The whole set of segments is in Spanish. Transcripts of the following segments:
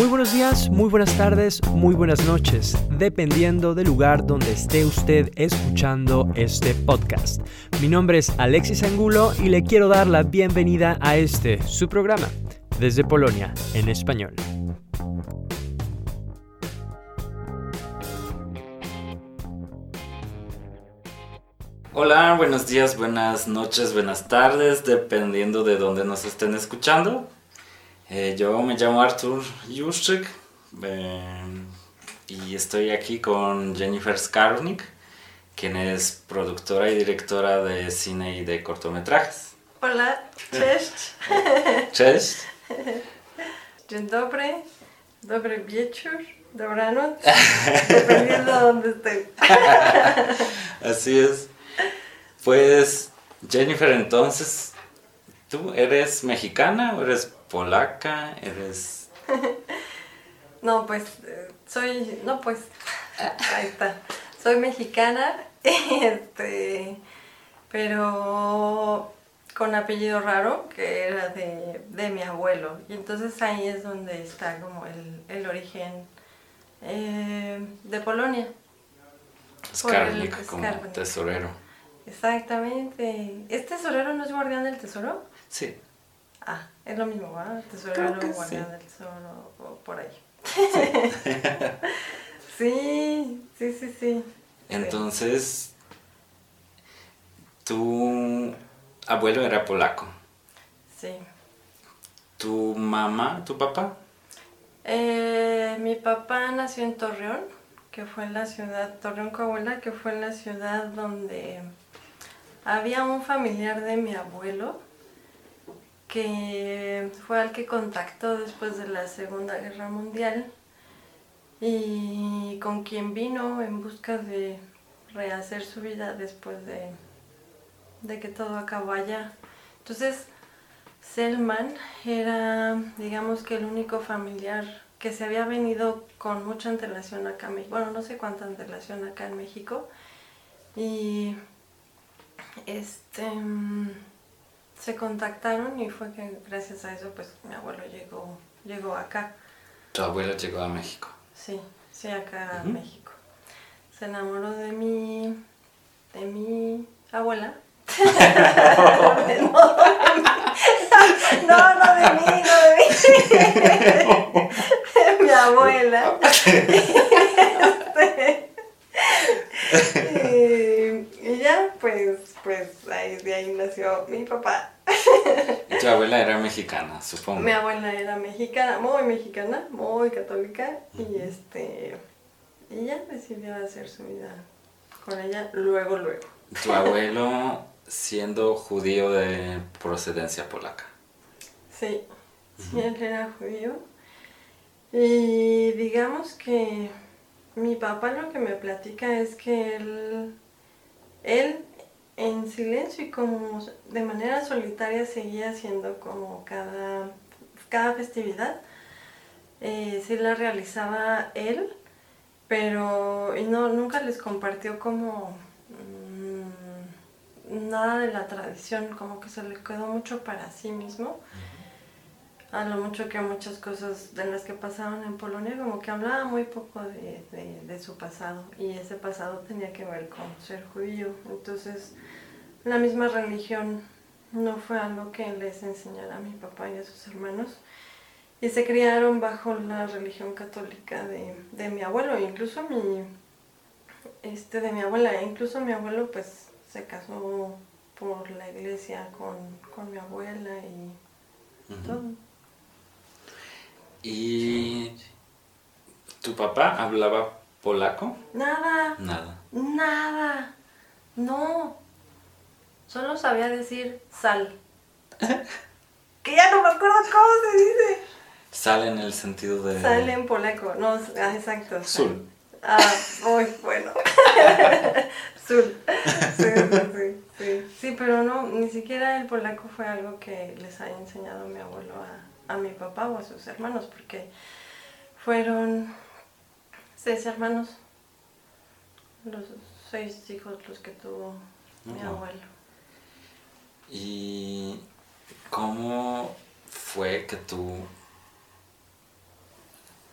Muy buenos días, muy buenas tardes, muy buenas noches, dependiendo del lugar donde esté usted escuchando este podcast. Mi nombre es Alexis Angulo y le quiero dar la bienvenida a este, su programa, desde Polonia, en español. Hola, buenos días, buenas noches, buenas tardes, dependiendo de dónde nos estén escuchando. Eh, yo me llamo Artur Juszczyk eh, y estoy aquí con Jennifer Skarnik, quien es productora y directora de cine y de cortometrajes. Hola, cześć. Cześć. Dzień dobry, dobry wieczór, dobranoc, dependiendo de dónde esté. Así es. Pues, Jennifer, entonces, ¿tú eres mexicana o eres polaca? ¿Eres...? No, pues eh, soy, no pues, ahí está. Soy mexicana, este, pero con apellido raro, que era de, de mi abuelo. Y entonces ahí es donde está como el, el origen eh, de Polonia. Skarnik, como tesorero. Exactamente. ¿Es tesorero no es guardián del tesoro? Sí. Ah, es lo mismo, ¿verdad? Tesorero, Creo que guardián sí. del tesoro, o por ahí. Sí, sí, sí, sí. Entonces, tu abuelo era polaco. Sí. ¿Tu mamá, tu papá? Eh, mi papá nació en Torreón, que fue en la ciudad, Torreón, Coahuila, que fue en la ciudad donde había un familiar de mi abuelo que fue al que contactó después de la Segunda Guerra Mundial y con quien vino en busca de rehacer su vida después de, de que todo acabó allá. Entonces, Selman era, digamos que el único familiar que se había venido con mucha antelación acá en México. Bueno, no sé cuánta antelación acá en México. Y este se contactaron y fue que gracias a eso pues mi abuelo llegó, llegó acá. Tu abuelo llegó a México. Sí, sí, acá a Ujú. México. Se enamoró de mi, de mi abuela. no, no de mí, no de mí. De mi abuela. Este, ya, pues, pues ahí, de ahí nació mi papá. Y tu abuela era mexicana, supongo. Mi abuela era mexicana, muy mexicana, muy católica, y este y ya decidió hacer su vida con ella luego, luego. Tu abuelo siendo judío de procedencia polaca. Sí, sí, él era judío. Y digamos que mi papá lo que me platica es que él, él en silencio y como de manera solitaria seguía haciendo como cada, cada festividad. Eh, sí la realizaba él, pero y no, nunca les compartió como mm, nada de la tradición, como que se le quedó mucho para sí mismo a lo mucho que muchas cosas de las que pasaban en Polonia, como que hablaba muy poco de, de- de su pasado y ese pasado tenía que ver con ser judío. Entonces, la misma religión no fue algo que les enseñara a mi papá y a sus hermanos y se criaron bajo la religión católica de, de mi abuelo, incluso mi, este, de mi abuela, e incluso mi abuelo pues se casó por la iglesia con, con mi abuela y Ujú. todo. ¿Y tu papá hablaba polaco? Nada, Nada. nada, no. Solo sabía decir sal. que ya no me acuerdo cómo se dice. Sale en el sentido de... Sal en polaco, no, ah, exacto. sal. Sul. Ah, muy bueno. Sul. Sí, sí, sí. Sí, pero no, ni siquiera el polaco fue algo que les haya enseñado mi abuelo a, a mi papá o a sus hermanos, porque fueron seis hermanos, los seis hijos los que tuvo mi abuelo. ¿Y cómo fue que tú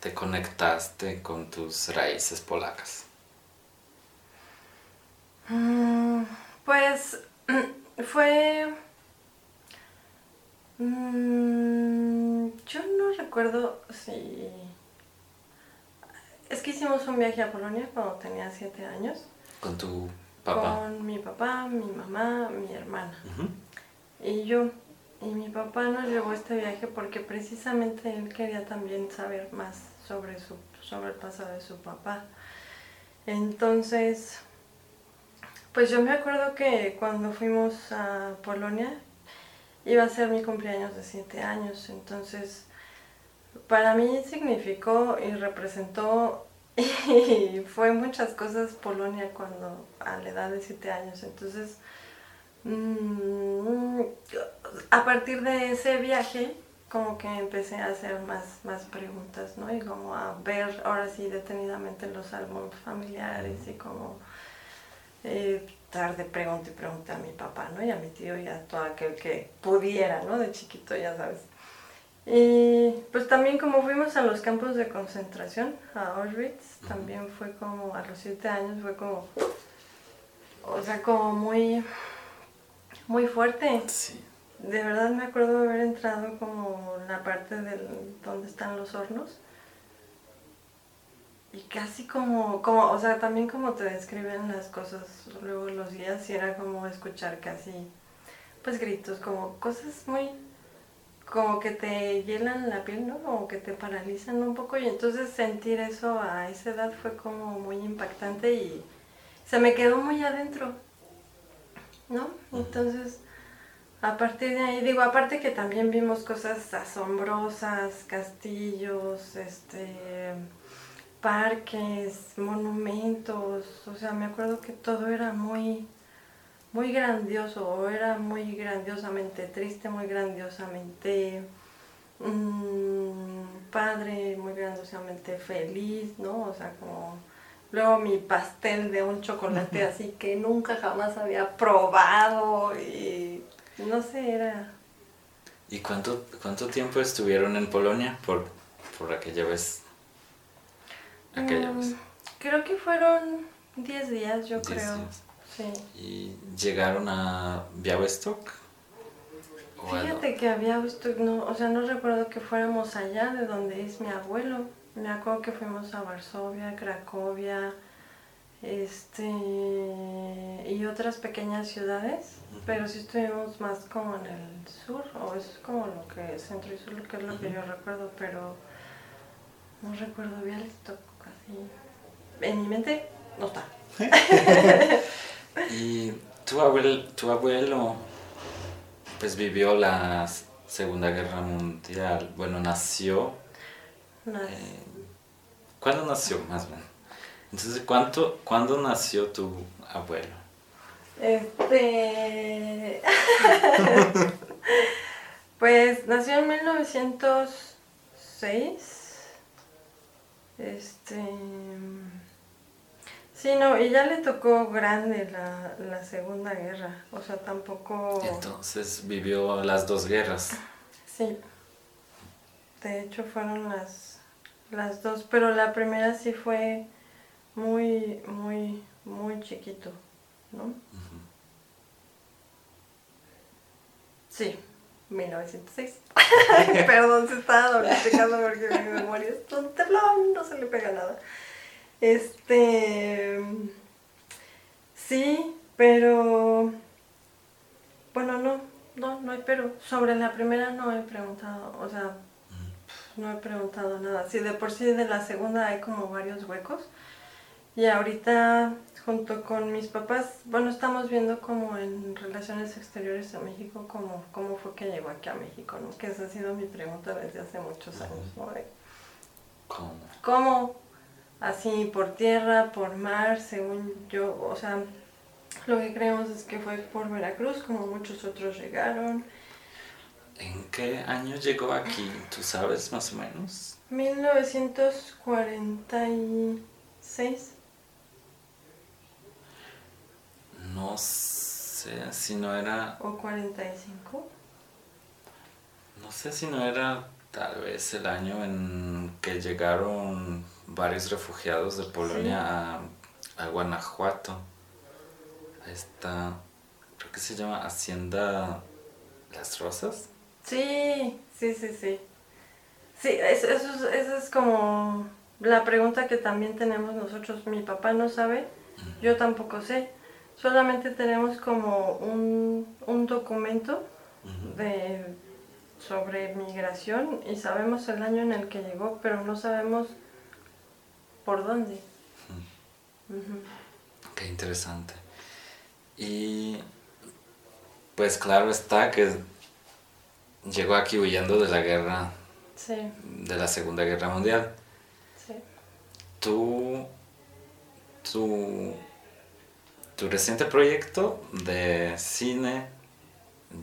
te conectaste con tus raíces polacas? Mm, pues fue... Mm, yo no recuerdo si... Es que hicimos un viaje a Polonia cuando tenía siete años. ¿Con tu papá? Con mi papá, mi mamá, mi hermana y yo. Y mi papá nos llevó a este viaje porque precisamente él quería también saber más sobre, su, sobre el pasado de su papá. Entonces, pues yo me acuerdo que cuando fuimos a Polonia iba a ser mi cumpleaños de siete años. Entonces, para mí significó y representó y fue muchas cosas Polonia cuando a la edad de siete años. Entonces, mm, a partir de ese viaje, como que empecé a hacer más, más preguntas, ¿no? Y como a ver ahora sí detenidamente los álbumes familiares y como eh, estar de pregunta y pregunta a mi papá, ¿no? Y a mi tío y a todo aquel que pudiera, ¿no? De chiquito, ya sabes. Y pues también como fuimos a los campos de concentración, a Auschwitz, también fue como, a los siete años fue como, o sea, como muy, muy fuerte. Sí. De verdad me acuerdo de haber entrado como en la parte del donde están los hornos. Y casi como, como, o sea, también como te describen las cosas luego los días, y era como escuchar casi, pues gritos, como cosas muy, como que te hielan la piel, ¿no? Como que te paralizan un poco. Y entonces sentir eso a esa edad fue como muy impactante y se me quedó muy adentro, ¿no? Entonces... A partir de ahí, digo, aparte que también vimos cosas asombrosas, castillos, este, parques, monumentos, o sea, me acuerdo que todo era muy, muy grandioso, o era muy grandiosamente triste, muy grandiosamente mm, padre, muy grandiosamente feliz, ¿no? O sea, como luego mi pastel de un chocolate así que nunca jamás había probado y no sé, era... ¿Y cuánto, cuánto tiempo estuvieron en Polonia por, por aquella vez? Aquella Mm, vez. Creo que fueron 10 días, yo Diez creo. días. Sí. ¿Y llegaron a Białystok? ¿O a Fíjate que había visto, no, o sea, no recuerdo que fuéramos allá de donde es mi abuelo. Me acuerdo que fuimos a Varsovia, Cracovia, este y otras pequeñas ciudades, pero sí estuvimos más como en el sur, o es como lo que centro y sur, lo que es lo que yo recuerdo, pero no recuerdo casi. En mi mente no está. Y tu abuelo, tu abuelo pues vivió la Segunda Guerra Mundial. Bueno, nació. Eh, ¿Cuándo nació, más bien? Entonces, ¿cuánto, ¿cuándo nació tu abuelo? Este. pues nació en 1906. Este. Sí, no, y ya le tocó grande la, la Segunda Guerra. O sea, tampoco. Entonces vivió las dos guerras. Sí. De hecho, fueron las, las dos. Pero la primera sí fue muy, muy, muy chiquito, ¿no? Sí, 1906. Perdón, se estaba doble-checando porque mi memoria es un telón, no se le pega nada. Este. Sí, pero. Bueno, no, no, no hay pero. Sobre la primera no he preguntado, o sea, no he preguntado nada. Sí, de por sí de la segunda hay como varios huecos. Y ahorita, junto con mis papás, bueno, estamos viendo como en relaciones exteriores a México, cómo, cómo fue que llegó aquí a México, ¿no? Que esa ha sido mi pregunta desde hace muchos años, ¿no? ¿Cómo? ¿Cómo? Así, por tierra, por mar, según yo, o sea, lo que creemos es que fue por Veracruz, como muchos otros llegaron. ¿En qué año llegó aquí? ¿Tú sabes más o menos? 1946. No sé si no era. o 45. No sé si no era Tal vez el año en que llegaron varios refugiados de Polonia a, a, Guanajuato. A esta, creo que se llama Hacienda Las Rosas. Sí, sí, sí, sí. Sí, eso, eso, eso es como la pregunta que también tenemos nosotros. Mi papá no sabe, yo tampoco sé. Solamente tenemos como un, un documento de, sobre migración y sabemos el año en el que llegó, pero no sabemos por dónde. Qué interesante. Y pues claro está que llegó aquí huyendo de la guerra, de la Segunda Guerra Mundial. Sí. Tú, tu, tu reciente proyecto de cine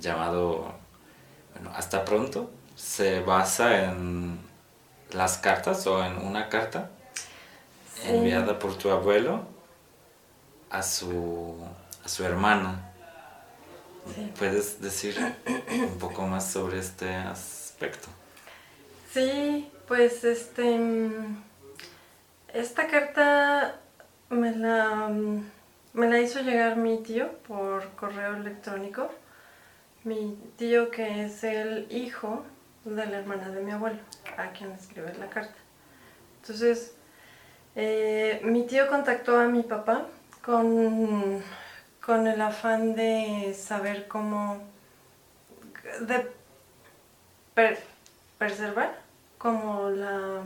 llamado bueno, Hasta pronto se basa en las cartas o en una carta enviada por tu abuelo a su, a su hermana. ¿Puedes decir un poco más sobre este aspecto? Sí, pues este esta carta me la, me la hizo llegar mi tío por correo electrónico. Mi tío que es el hijo de la hermana de mi abuelo, a quien escribe la carta. Entonces, eh, mi tío contactó a mi papá con con el afán de saber cómo, de preservar como la,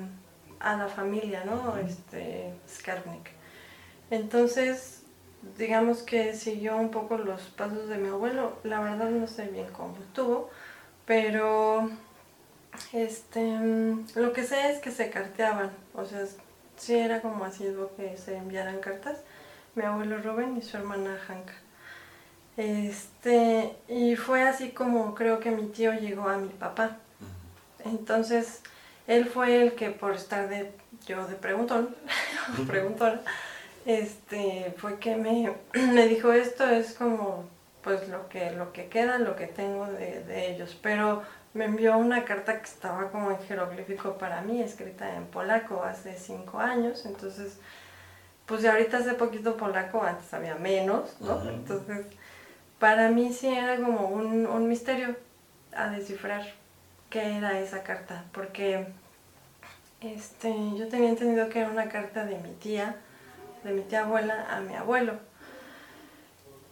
a la familia, ¿no? Este, Skarnik. Entonces, digamos que siguió un poco los pasos de mi abuelo. La verdad no sé bien cómo estuvo, pero este, lo que sé es que se carteaban, o sea, sí era como así que se enviaran cartas mi abuelo Rubén y su hermana Hanka. Este, y fue así como creo que mi tío llegó a mi papá. Entonces, él fue el que por estar de, yo de preguntón, preguntona, este, fue que me, me, dijo esto es como pues lo que, lo que queda, lo que tengo de, de ellos. Pero me envió una carta que estaba como en jeroglífico para mí, escrita en polaco hace cinco años, entonces pues de ahorita hace poquito polaco, antes había menos, ¿no? Entonces, para mí sí era como un, un, misterio a descifrar qué era esa carta, porque este, yo tenía entendido que era una carta de mi tía, de mi tía abuela a mi abuelo.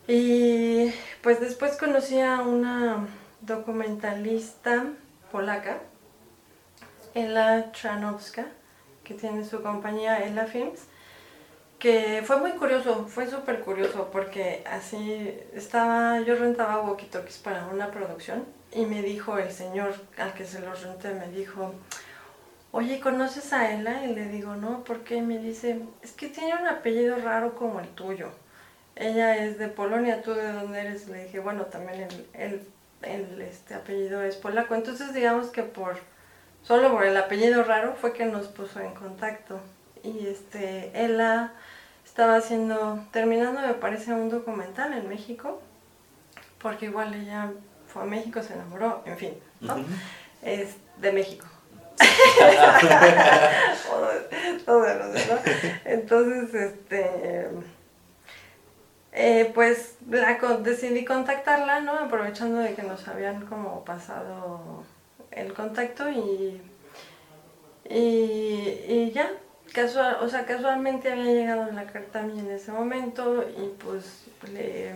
Y pues después conocí a una documentalista polaca, Ela Tranowska, que tiene su compañía Ela Films, que fue muy curioso, fue súper curioso porque así estaba, yo rentaba walkie-talkies para una producción y me dijo el señor al que se los renté, me dijo, oye, ¿conoces a Ella? Y le digo, no, ¿por qué? me dice, es que tiene un apellido raro como el tuyo. Ella es de Polonia, ¿tú de dónde eres? Le dije, bueno, también el, el, este apellido es polaco. Entonces digamos que por, solo por el apellido raro fue que nos puso en contacto. Y este, ella estaba haciendo, terminando me parece un documental en México, porque igual ella fue a México, se enamoró, en fin, ¿no? Es de México. Todo, ¿no? Entonces, este, eh, pues la, decidí contactarla, ¿no? Aprovechando de que nos habían como pasado el contacto y, y, y ya, casual, o sea, casualmente había llegado la carta a mí en ese momento y pues le,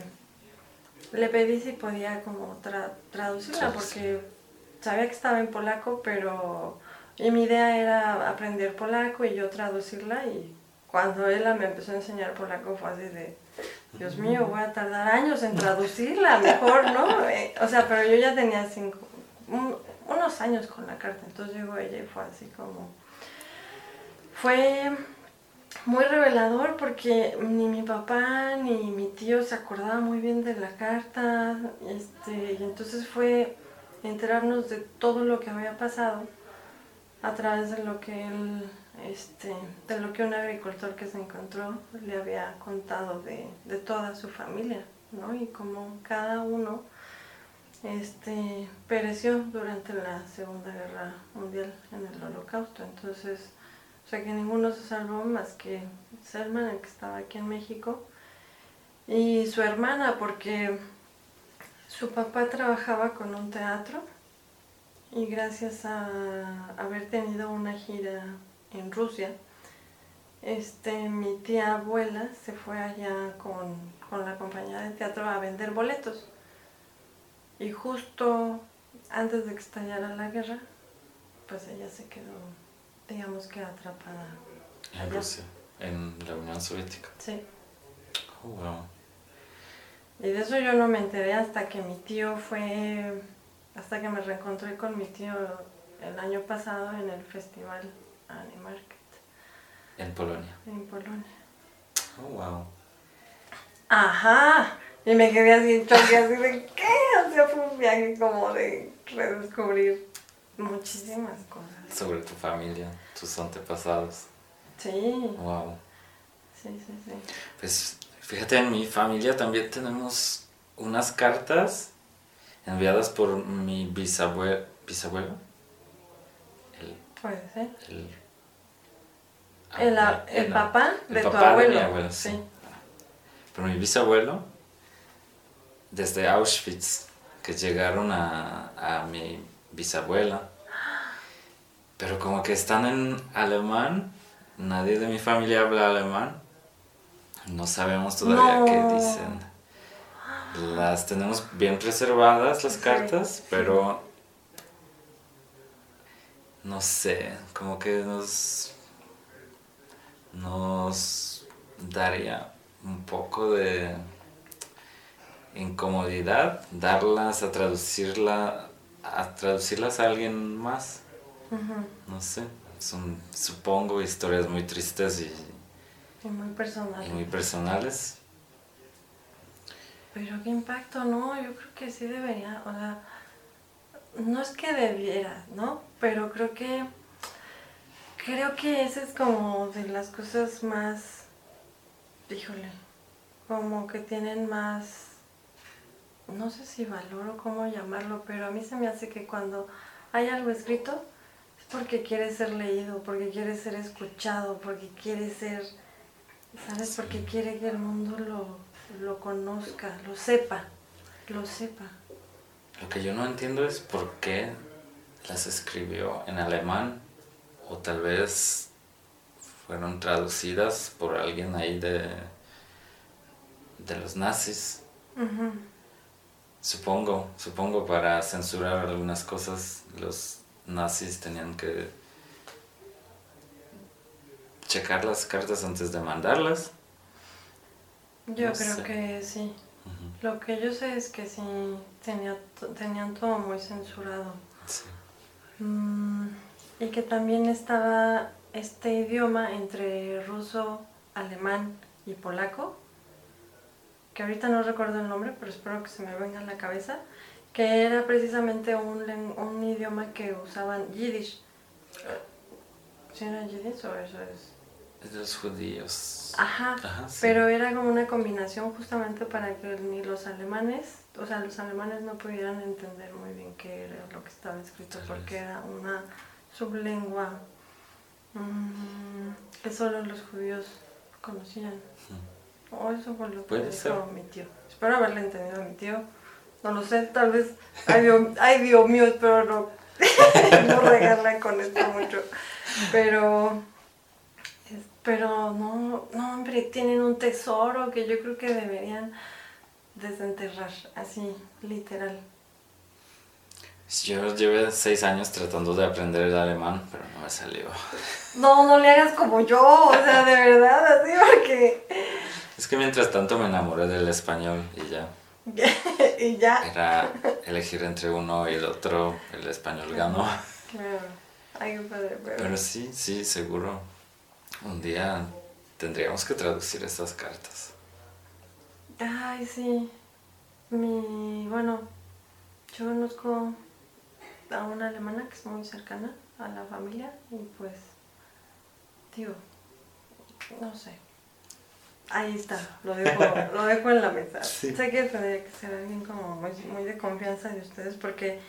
le pedí si podía como traducirla porque sabía que estaba en polaco, pero y mi idea era aprender polaco y yo traducirla y cuando ella me empezó a enseñar polaco fue así de, Dios mío, voy a tardar años en traducirla, mejor, ¿no? Eh, o sea, pero yo ya tenía cinco, unos años con la carta, entonces llegó ella y fue así como fue muy revelador porque ni mi papá ni mi tío se acordaban muy bien de la carta este, y entonces fue enterarnos de todo lo que había pasado a través de lo que él, este, de lo que un agricultor que se encontró le había contado de, de toda su familia, ¿no? Y como cada uno este, pereció durante la Segunda Guerra Mundial en el Holocausto. Entonces, o sea que ninguno se salvó más que Selman, el que estaba aquí en México, y su hermana, porque su papá trabajaba con un teatro y gracias a haber tenido una gira en Rusia, este, mi tía abuela se fue allá con, con la compañía de teatro a vender boletos. Y justo antes de que estallara la guerra, pues ella se quedó, digamos que atrapada. En allá. Rusia, en la Unión Soviética. Sí. Oh, wow. Y de eso yo no me enteré hasta que mi tío fue, hasta que me reencontré con mi tío el año pasado en el festival Animarket En Polonia. en Polonia. Oh, wow. Ajá. Y me quedé así en choque, así de ¿qué? O sea, fue un viaje como de redescubrir muchísimas cosas. Sobre tu familia, tus antepasados. Sí, Wow. sí, sí, sí. Pues fíjate, en mi familia también tenemos unas cartas enviadas por mi bisabuelo. ¿Bisabuelo? El. Puede ser. El, El, ah, el papá el de tu papá abuelo. mi abuelo, sí. Pero mi bisabuelo, desde Auschwitz, que llegaron a, a mi bisabuela. Pero como que están en alemán, nadie de mi familia habla alemán. No sabemos todavía No. qué dicen. Las tenemos bien preservadas las cartas, pero no sé, como que nos nos daría un poco de incomodidad darlas a traducirla a traducirlas a alguien más. No sé son supongo historias muy tristes y, Y muy personal. y muy personales Pero qué impacto, ¿no? Yo creo que sí debería, o sea, no es que debiera, ¿no? Pero creo que, creo que esa es como de las cosas más, híjole, como que tienen más, no sé si valor o cómo llamarlo, pero a mí se me hace que cuando hay algo escrito es porque quiere ser leído, porque quiere ser escuchado, porque quiere ser, ¿sabes? Porque quiere que el mundo lo, lo conozca, lo sepa, lo sepa. lo que yo no entiendo es por qué las escribió en alemán o tal vez fueron traducidas por alguien ahí de de los nazis. Supongo, supongo para censurar algunas cosas los nazis tenían que checar las cartas antes de mandarlas. Yo No creo sé. que sí. Lo que yo sé es que sí tenía, tenían todo muy censurado. sí. Mm, y que también estaba este idioma entre ruso, alemán y polaco, que ahorita no recuerdo el nombre, pero espero que se me venga a la cabeza, que era precisamente un, un idioma que usaban yiddish. ¿Sí era yiddish o eso es? De los judíos. Ajá, Ajá, sí. pero era como una combinación justamente para que ni los alemanes, o sea, los alemanes no pudieran entender muy bien qué era lo que estaba escrito, Tal porque vez. era una sublengua mm, que solo los judíos conocían. O eso fue lo que dijo mi tío. Espero haberle entendido a mi tío. No lo sé, tal vez. Ay, Dios, ay, Dios mío, espero no, no regarla con esto mucho. Pero. Pero no, no, hombre, tienen un tesoro que yo creo que deberían desenterrar, así, literal. Yo llevé seis años tratando de aprender el alemán, pero no me salió. No, no le hagas como yo, o sea, de verdad, así, porque. Es que mientras tanto me enamoré del español y ya. y ya. Era elegir entre uno y el otro, el español ganó. Claro. Ay, qué padre, pero. Pero sí, sí, seguro. Un día tendríamos que traducir estas cartas. Ay, sí. Mi, bueno, yo conozco a una alemana que es muy cercana a la familia y pues, digo, no sé. ahí está, lo dejo, lo dejo en la mesa. Sí. Sé que tendría que ser alguien como muy, muy de confianza de ustedes porque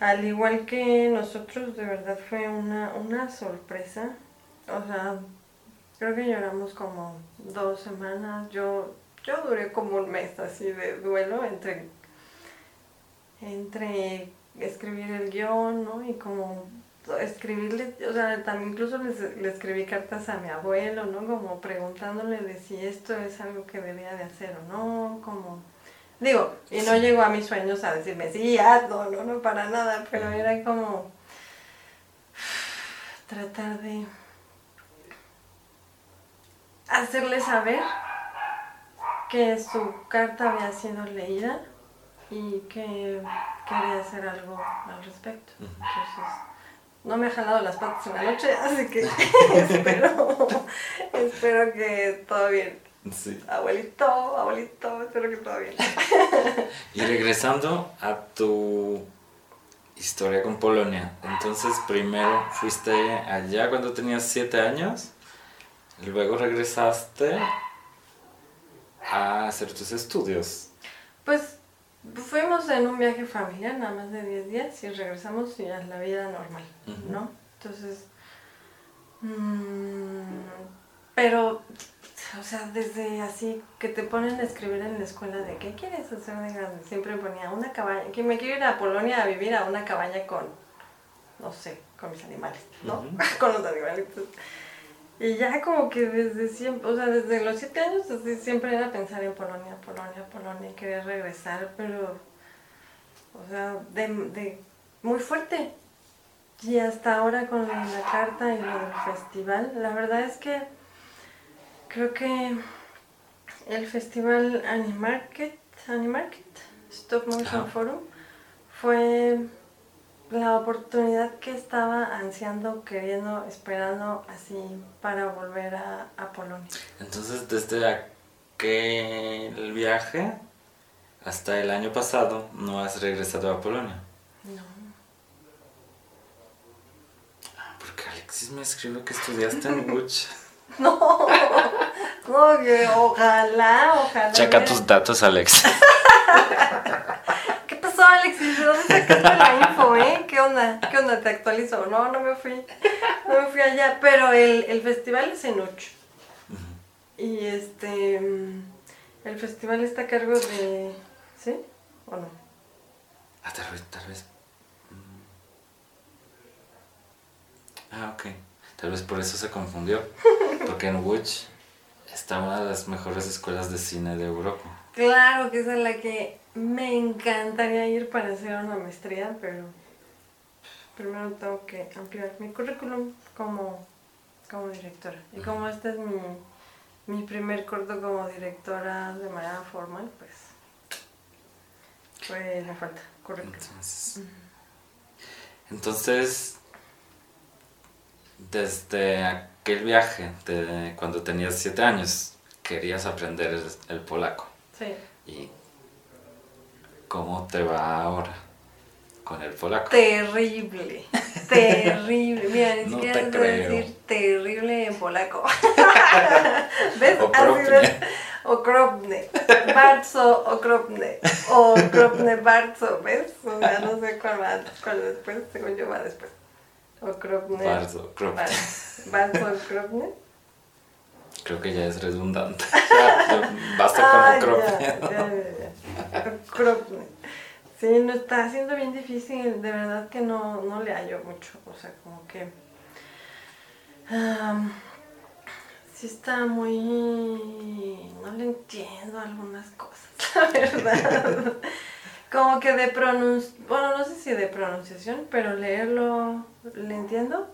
al igual que nosotros, de verdad fue una, una sorpresa. O sea, creo que lloramos como dos semanas. Yo, yo duré como un mes así de duelo entre, entre escribir el guion, ¿no? Y como escribirle, o sea, también incluso le escribí cartas a mi abuelo, ¿no? Como preguntándole de si esto es algo que debía de hacer o no, como... Digo, y no llegó a mis sueños a decirme, sí, hazlo, no, no, para nada, pero era como tratar de hacerle saber que su carta había sido leída y que quería hacer algo al respecto. Entonces, no me ha jalado las patas en la noche, así que espero, espero que todo bien. Sí. Abuelito, abuelito, espero que todo bien. Y regresando a tu historia con Polonia, entonces primero fuiste allá cuando tenías 7 años, luego regresaste a hacer tus estudios. Pues fuimos en un viaje familiar, nada más de 10 días, y regresamos y a la vida normal. ¿no? Entonces, mm, pero, o sea, desde así que te ponen a escribir en la escuela de qué quieres hacer de grande, siempre ponía una cabaña, que me quiero ir a Polonia a vivir a una cabaña con, no sé, con mis animales, ¿no? Con los animalitos. Y ya como que desde siempre, o sea, desde los siete años, desde siempre era pensar en Polonia, Polonia, Polonia, y quería regresar, pero, o sea, de, de muy fuerte. Y hasta ahora con la carta y lo del festival, la verdad es que creo que el festival Animarket, Animarket, Stop Motion. Forum, fue la oportunidad que estaba ansiando, queriendo, esperando así para volver a, a Polonia. Entonces desde aquel viaje hasta el año pasado no has regresado a Polonia. No. Porque Alexis me escribió que estudiaste en Łódź. No, no, que ojalá, ojalá. Checa tus datos, Alex. ¿Qué pasó, Alexis? ¿De dónde sacaste la info, eh? ¿Qué onda? ¿Qué onda? ¿Te actualizo? No, no me fui. No me fui allá. Pero el, el festival es en Uch. Y este. mm, El festival está a cargo de. ¿Sí? ¿O no? Ah, tal vez, tal vez. mm. Ah, ok. Tal vez por eso se confundió. Porque en Łódź está una de las mejores escuelas de cine de Europa. Claro que es la que me encantaría ir para hacer una maestría, pero primero tengo que ampliar mi currículum como, como directora. Y como este es mi, mi primer corto como directora de manera formal, pues, pues me falta currículum. Entonces, entonces, desde aquel viaje, de cuando tenías siete años, querías aprender el, el polaco. Sí. ¿Y cómo te va ahora con el polaco? Terrible, terrible. Mira, ni No siquiera te creo. decir terrible en polaco. ¿Ves? Okropne. Bardzo okropne. Okropne bardzo, ¿ves? O sea, no sé cuál va, cuál después, según yo va después. Okropne. Bardzo okropnie. Bar- Bardzo okropne. Creo que ya es redundante. Ya, basta con Ah, ya. Okropne. Sí, no está siendo bien difícil, de verdad que no, no le hallo mucho, o sea, como que... am, sí está muy... no le entiendo algunas cosas, la verdad. como que de pronunciación, bueno, no sé si de pronunciación, pero leerlo le entiendo,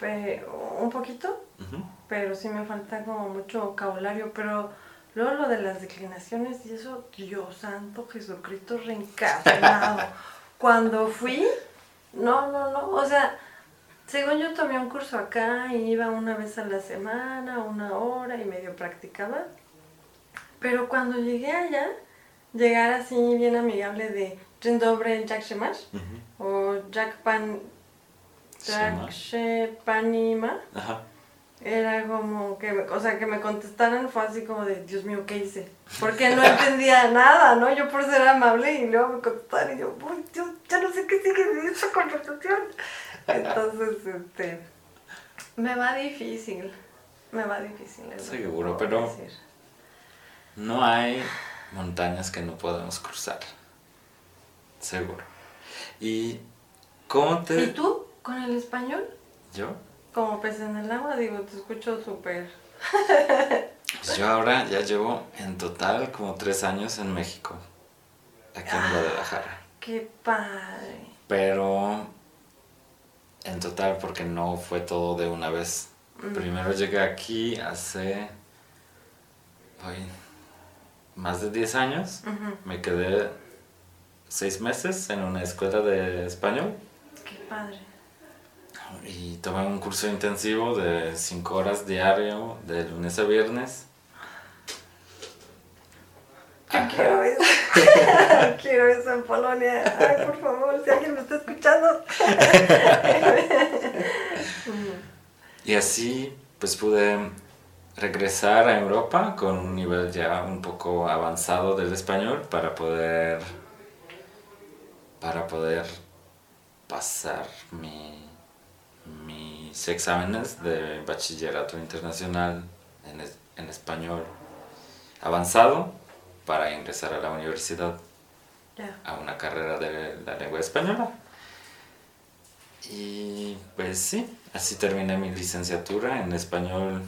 pero un poquito, Pero sí me falta como mucho vocabulario, pero luego lo de las declinaciones y eso, Dios santo, Jesucristo reencarnado. Cuando fui, no, no, no, o sea, según yo tomé un curso acá y iba una vez a la semana, una hora y medio practicaba, pero cuando llegué allá, llegar así bien amigable de Dzień dobry, Jack Shemash, Ujú. o Jack Pan... Jack Shemash. Shepanima. Ajá. Era como que, me- o sea, que me contestaran fue así como de, Dios mío, ¿qué hice? Porque no entendía nada, ¿no? Yo por ser amable y luego me contestaron y yo, uy, Dios, ya no sé qué sigue de esta conversación. Entonces, este, me va difícil, me va difícil. Seguro, pero- decir. No hay montañas que no podamos cruzar. Seguro. ¿Y cómo te...? ¿Y tú, con el español? ¿Yo? Como pez en el agua, digo, te escucho súper... Pues yo ahora ya llevo en total como tres años en México. Aquí en Guadalajara. Qué padre. Pero en total porque no fue todo de una vez. Primero llegué aquí hace hoy, más de 10 años. Me quedé seis meses en una escuela de español Qué padre. Y tomé un curso intensivo de 5 horas diario, de lunes a viernes. Yo quiero eso. quiero eso en Polonia. Ay, por favor, si alguien me está escuchando. Y así pues pude regresar a Europa con un nivel ya un poco avanzado del español para poder para poder pasar mi, mis exámenes de bachillerato internacional en, es- en español avanzado para ingresar a la universidad Ya. a una carrera de la lengua española. Y pues sí, así terminé mi licenciatura en español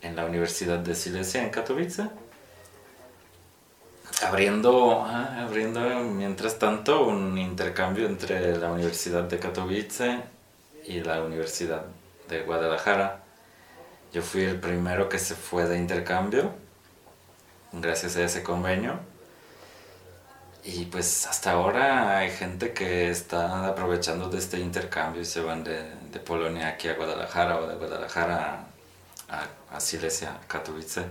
en la Universidad de Silesia en Katowice. Abriendo, ah, abriendo mientras tanto un intercambio entre la Universidad de Katowice y la Universidad de Guadalajara. Yo fui el primero que se fue de intercambio gracias a ese convenio. Y pues hasta ahora hay gente que está aprovechando de este intercambio y se van de, de Polonia aquí a Guadalajara o de Guadalajara a, a Silesia, Katowice.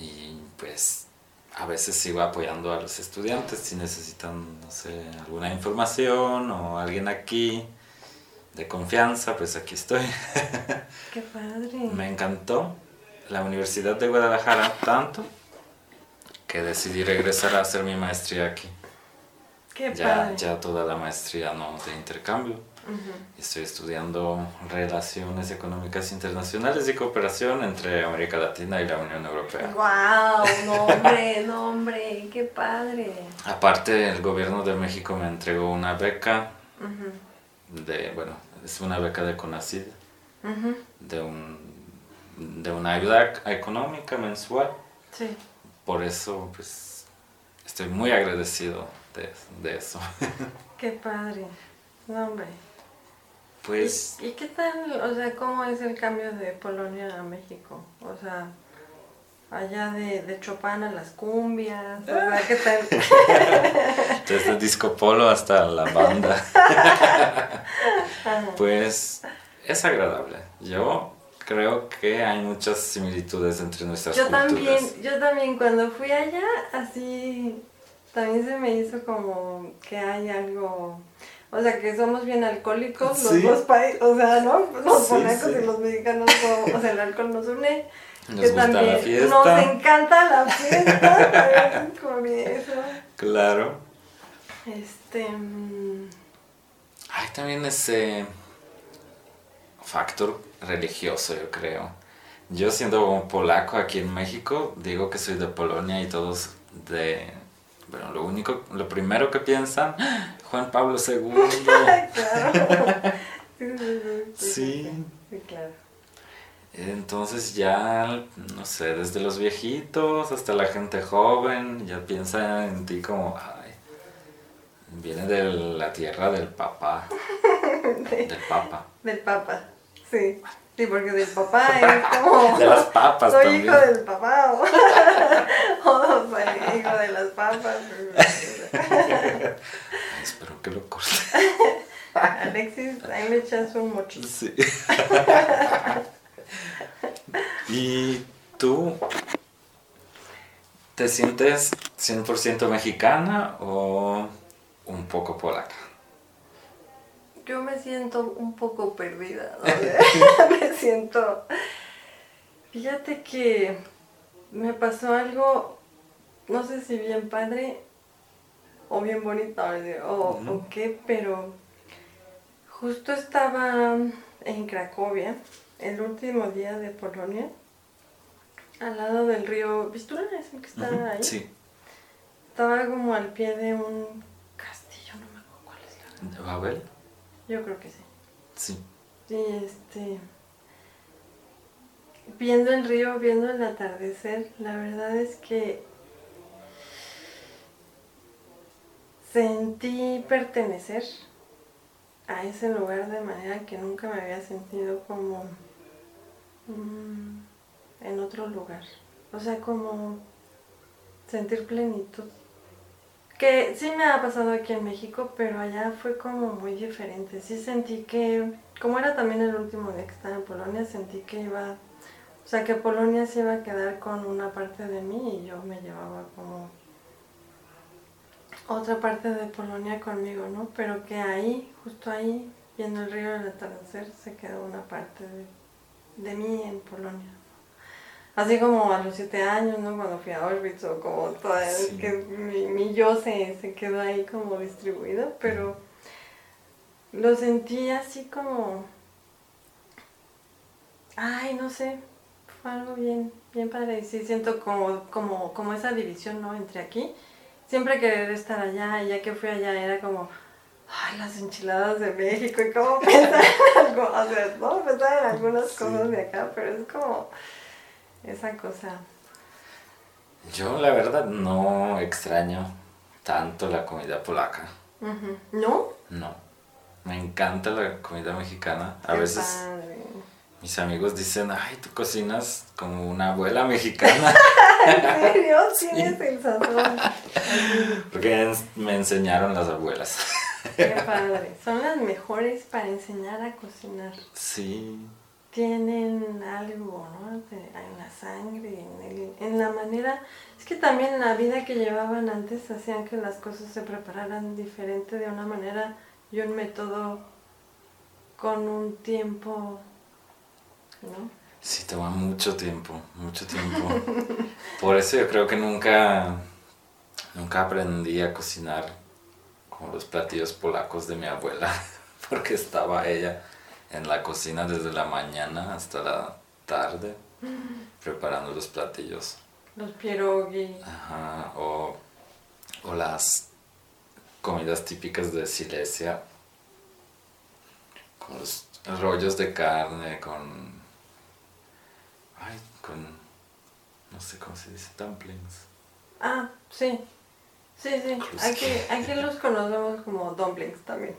Y pues a veces sigo apoyando a los estudiantes si necesitan, no sé, alguna información o alguien aquí de confianza, pues aquí estoy. Qué padre. Me encantó la Universidad de Guadalajara tanto que decidí regresar a hacer mi maestría aquí. Qué Ya, padre. ya toda la maestría no de intercambio. Ujú. Estoy estudiando relaciones económicas internacionales y cooperación entre América Latina y la Unión Europea. Guau, no hombre, no hombre, qué padre. Aparte, el gobierno de México me entregó una beca Ujú, de, bueno, es una beca de CONACYT, ujú, de, un, de una ayuda económica mensual. Sí. Por eso, pues, estoy muy agradecido de, de eso. Qué padre. No hombre. Pues, ¿Y, y qué tal, o sea, cómo es el cambio de Polonia a México? O sea, allá de, de Chopin a las cumbias, o sea, ¿qué tal? desde Disco Polo hasta la banda. pues, es agradable. Yo creo que hay muchas similitudes entre nuestras Yo culturas. también, yo también cuando fui allá, así, también se me hizo como que hay algo, o sea, que somos bien alcohólicos Sí. los dos países, o sea, ¿no? Los Sí, polacos sí. y los mexicanos, o sea, el alcohol nos une. Nos que gusta la también fiesta. Nos encanta la fiesta, con eso. Claro. Este, mm, Hay también ese factor religioso, yo creo. Yo siendo un polaco aquí en México, digo que soy de Polonia y todos de... Bueno, lo único, lo primero que piensan, "Ah, Juan Pablo II. claro. Sí. Sí, claro. Entonces ya, no sé, desde los viejitos hasta la gente joven, ya piensa en ti como, ay, viene de la tierra del papá, del papa. Del papa, sí. Sí, porque del papá es como... De las papas Soy también. hijo del papá o, o soy hijo de las papas. Ay, espero que lo corte. Alexis, ahí me echas un mocho. Sí. ¿Y tú te sientes 100% mexicana o un poco polaca? yo me siento un poco perdida. me siento... Fíjate que me pasó algo, no sé si bien padre o bien bonito o, o qué, pero justo estaba en Cracovia, el último día de Polonia, al lado del río Vistula, es el que está ahí. Sí. Estaba como al pie de un castillo, no me acuerdo cuál es la. ¿Babel? Yo creo que sí. Sí. Sí, este. Viendo el río, viendo el atardecer, la verdad es que sentí pertenecer a ese lugar de manera que nunca me había sentido como mm, en otro lugar. O sea, como sentir plenitud. Que sí me ha pasado aquí en México, pero allá fue como muy diferente. Sí sentí que, como era también el último día que estaba en Polonia, sentí que iba, o sea, que Polonia se iba a quedar con una parte de mí y yo me llevaba como otra parte de Polonia conmigo, ¿no? Pero que ahí, justo ahí, viendo el río del atardecer, se quedó una parte de, mí en Polonia. Así como a los siete años, ¿no? Cuando fui a Auschwitz o como todo, que mi, mi yo se, se quedó ahí como distribuido, pero lo sentí así como, ay, no sé, fue algo bien, bien padre. Y sí siento como, como, como esa división, ¿no? Entre aquí siempre querer estar allá, y ya que fui allá era como, ay, las enchiladas de México, y como pensar en algo, o sea, no pensar en algunas cosas de acá, pero es como esa cosa. Yo la verdad no extraño tanto la comida polaca. ¿No? No. Me encanta la comida mexicana. A veces mis amigos dicen, ay, tú cocinas como una abuela mexicana. ¿En serio? Tienes el sazón. Porque me enseñaron las abuelas. Qué padre. Son las mejores para enseñar a cocinar. Sí. Tienen algo, ¿no? en la sangre, en, en la manera... Es que también la vida que llevaban antes hacían que las cosas se prepararan diferente de una manera y un método con un tiempo ¿no? Sí, toma mucho tiempo, mucho tiempo. Por eso yo creo que nunca, nunca aprendí a cocinar como los platillos polacos de mi abuela, porque estaba ella en la cocina desde la mañana hasta la tarde preparando los platillos. Los pierogi. Ajá, o, o las comidas típicas de Silesia, con los rollos de carne, con Ay, con. No sé cómo se dice, dumplings. Ah, sí. Sí, sí. Aquí, aquí los conocemos como dumplings también.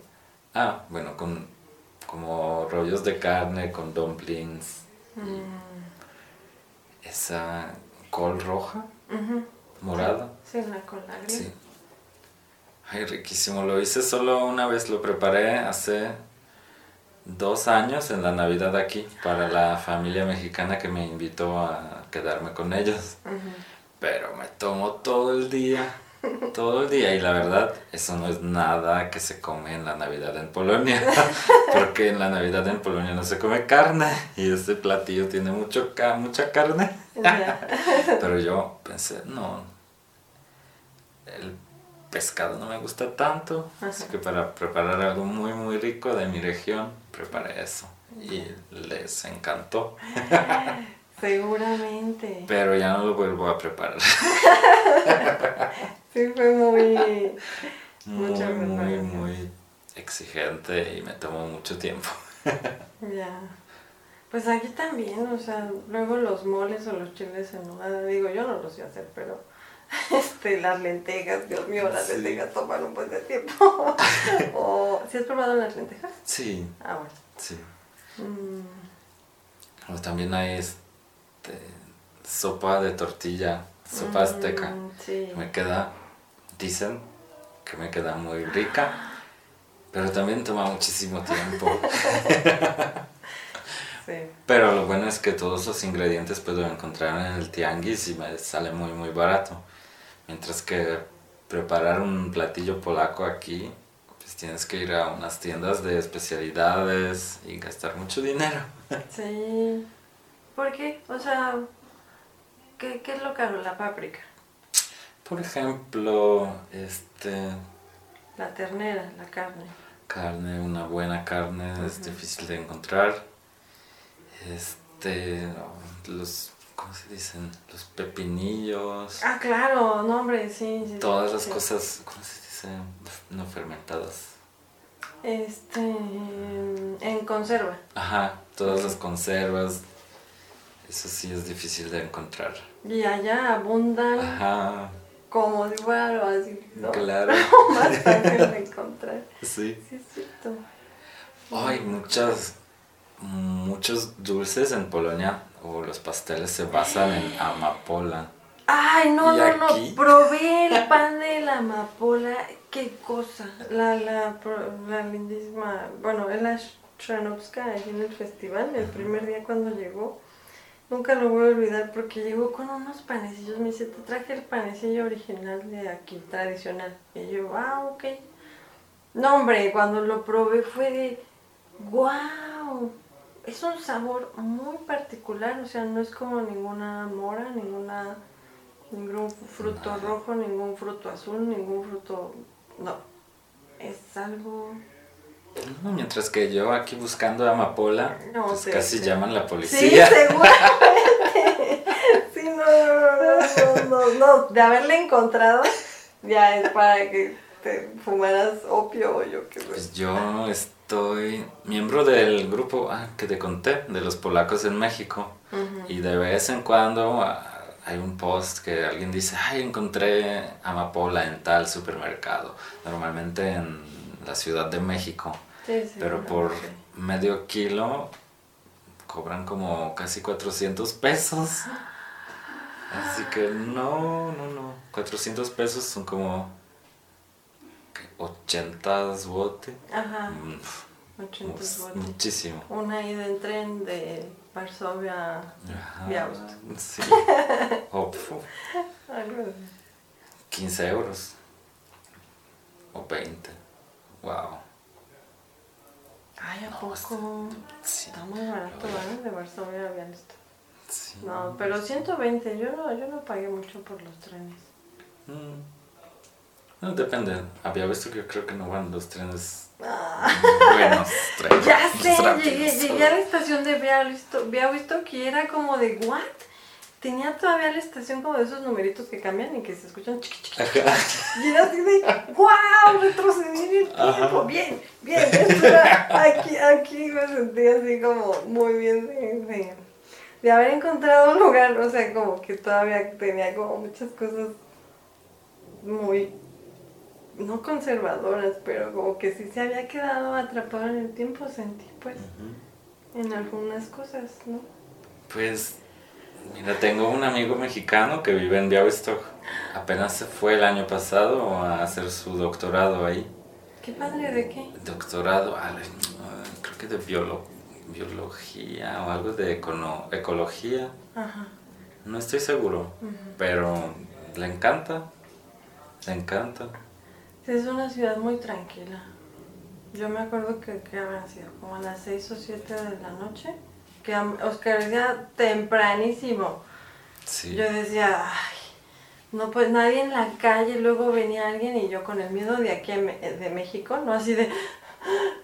Ah, bueno, con como rollos de carne con dumplings. Mm. Esa col roja, morada. Sí, la col agria. Sí. Ay, riquísimo. Lo hice solo una vez, lo preparé hace dos años en la Navidad aquí para la familia mexicana que me invitó a quedarme con ellos. Pero me tomo todo el día, todo el día y la verdad eso no es nada que se come en la Navidad en Polonia, porque en la Navidad en Polonia no se come carne y este platillo tiene mucho mucha carne. Pero yo pensé, no, el pescado no me gusta tanto, así que para preparar algo muy muy rico de mi región, preparé eso y les encantó. Seguramente. Pero ya no lo vuelvo a preparar. sí, fue muy... Muy, muy, muy exigente y me tomó mucho tiempo. ya. Pues aquí también, o sea, luego los moles o los chiles en nogada, digo, yo no los sé hacer, pero este, las lentejas, Dios mío, las lentejas toman un buen de tiempo. o, ¿Sí has probado las lentejas? Sí. Ah, bueno. Sí. Mm. también hay este, sopa de tortilla, sopa mm, azteca. Sí. Me queda, dicen que me queda muy rica, pero también toma muchísimo tiempo. sí. Pero lo bueno es que todos los ingredientes puedo encontrar en el tianguis y me sale muy muy barato. Mientras que preparar un platillo polaco aquí, pues tienes que ir a unas tiendas de especialidades y gastar mucho dinero. Sí. ¿Por qué? O sea, ¿qué, qué es lo caro? La páprica, Por ejemplo, este la ternera, la carne. carne, una buena carne es difícil de encontrar. Este, los, ¿cómo se dicen? Los pepinillos, Ah, claro, no, hombre, sí. sí todas sí, las sí. cosas, ¿cómo se dice? No fermentadas. Este, en conserva. Ajá, todas las conservas. Eso sí es difícil de encontrar. Y allá abundan Ajá, como si fuera algo así, ¿no? claro. Más fácil de encontrar. Sí. Sí, es cierto. Hay muchas, muchos dulces en Polonia o los pasteles se basan en amapola. Ay, no, ¿Y no, aquí? no. Probé el pan de la amapola. Qué cosa. La, la, la lindísima. Bueno, es la Shranovska ahí en el festival, el primer día cuando llegó. Nunca lo voy a olvidar porque llegó con unos panecillos. Me dice, te traje el panecillo original de aquí, tradicional. Y yo, ah, ok. No, hombre, cuando lo probé fue de, wow. Es un sabor muy particular, o sea, no es como ninguna mora, ninguna ningún fruto Nada. rojo, ningún fruto azul, ningún fruto... No, es algo... Mientras que yo aquí buscando amapola, No, pues sí, casi sí. llaman la Sí, policía. seguramente. Sí, no, no, no, no, no, de haberle encontrado, ya es para que te fumaras opio o yo qué sé. Pues yo estoy miembro del grupo ah, que te conté, de los polacos en México. Y de vez en cuando ah, hay un post que alguien dice, ay, encontré amapola en tal supermercado. Normalmente en la Ciudad de México. Sí, sí, Pero no, por sí. medio kilo cobran como casi 400 pesos. Así que no, no, no. 400 pesos son como. 80 zloty. Ajá, Mm, 80 es botes. muchísimo. Una ida en tren de Varsovia Ajá, Białystok. Sí. O pfu, a algo así. 15 euros. O 20. Wow. Ay, ¿a No, poco? Sí. Está muy barato, ¿verdad? De Varsovia a Białystok. sí. No, pero 120, yo no, yo no pagué mucho por los trenes. Mm. No, depende. Había visto que yo creo que no van los trenes Ah, buenos. trenes ya sé, rápidos. llegué, llegué a la estación de Białystok y era como de, ¿what? Tenía todavía la estación como de esos numeritos que cambian y que se escuchan chiqui, chiqui. Y era así de, wow, retrocedí en el tiempo, Ajá. bien, bien, esto era- aquí, aquí me sentí así como muy bien de, de- de haber encontrado un lugar, o sea, como que todavía tenía como muchas cosas muy, no conservadoras, pero como que sí se había quedado atrapado en el tiempo, sentí pues, Ujú. en algunas cosas, ¿no? Pues, mira, tengo un amigo mexicano que vive en Białystok. Apenas se fue el año pasado a hacer su doctorado ahí. Qué padre, ¿de qué? Doctorado, ah, creo que de biolo- biología o algo de econo- ecología. Ajá. No estoy seguro, pero le encanta. Le encanta. Es una ciudad muy tranquila. Yo me acuerdo que, que habrán sido como a las 6 o 7 de la noche, que Oscar decía tempranísimo. Sí. Yo decía, ay, no pues nadie en la calle, luego venía alguien y yo con el miedo de aquí de México, ¿no? Así de...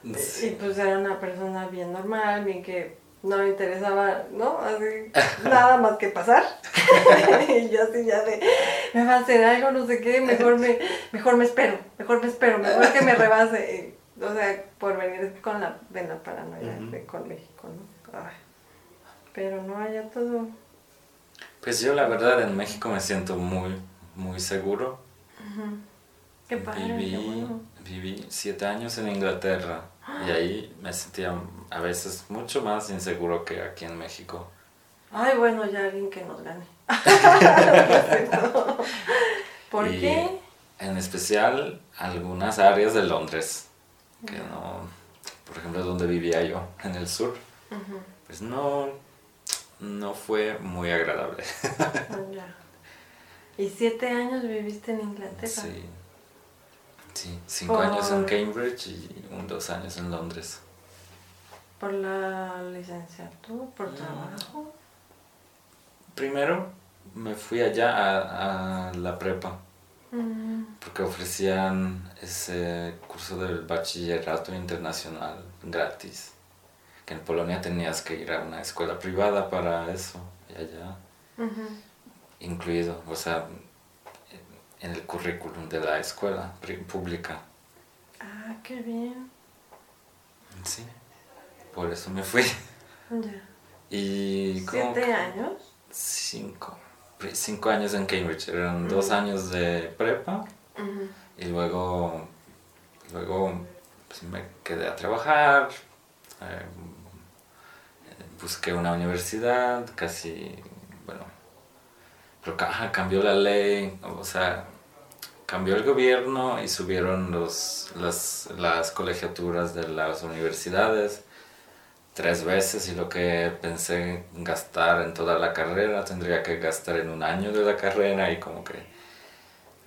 Y Sí. pues era una persona bien normal, bien que no le interesaba, ¿no? Así, nada más que pasar. y yo así ya de, me va a hacer algo, no sé qué, mejor me, mejor me espero, mejor me espero, mejor que me rebase. O sea, por venir con la, de la paranoia Ujú. de, con México, ¿no? Ay. Pero no, allá todo... Pues yo la verdad en México me siento muy, muy seguro. Qué padre, qué Viví, bueno. viví siete años en Inglaterra y ahí me sentía a veces mucho más inseguro que aquí en México. Ay, bueno, ya alguien que nos gane. ¿Por Y qué? En especial algunas áreas de Londres, que no, por ejemplo, donde vivía yo, en el sur, pues no, no fue muy agradable. Ah, ya. ¿Y siete años viviste en Inglaterra? Sí. Sí, cinco Por- años en Cambridge y un, dos años en Londres. ¿Por la licenciatura? ¿Por Mm. trabajo? Primero me fui allá a, a la prepa Mm, porque ofrecían ese curso del bachillerato internacional gratis. Que en Polonia tenías que ir a una escuela privada para eso y allá incluido, o sea, en el currículum de la escuela pública. Ah, qué bien. Sí, por eso me fui. Ya. Y ¿Siete años? cinco, cinco años en Cambridge, eran dos años de prepa y luego, luego pues, me quedé a trabajar, eh, busqué una universidad, casi, pero ajá, cambió la ley, o sea, cambió el gobierno y subieron los, las, las colegiaturas de las universidades tres veces y lo que pensé gastar en toda la carrera tendría que gastar en un año de la carrera y como que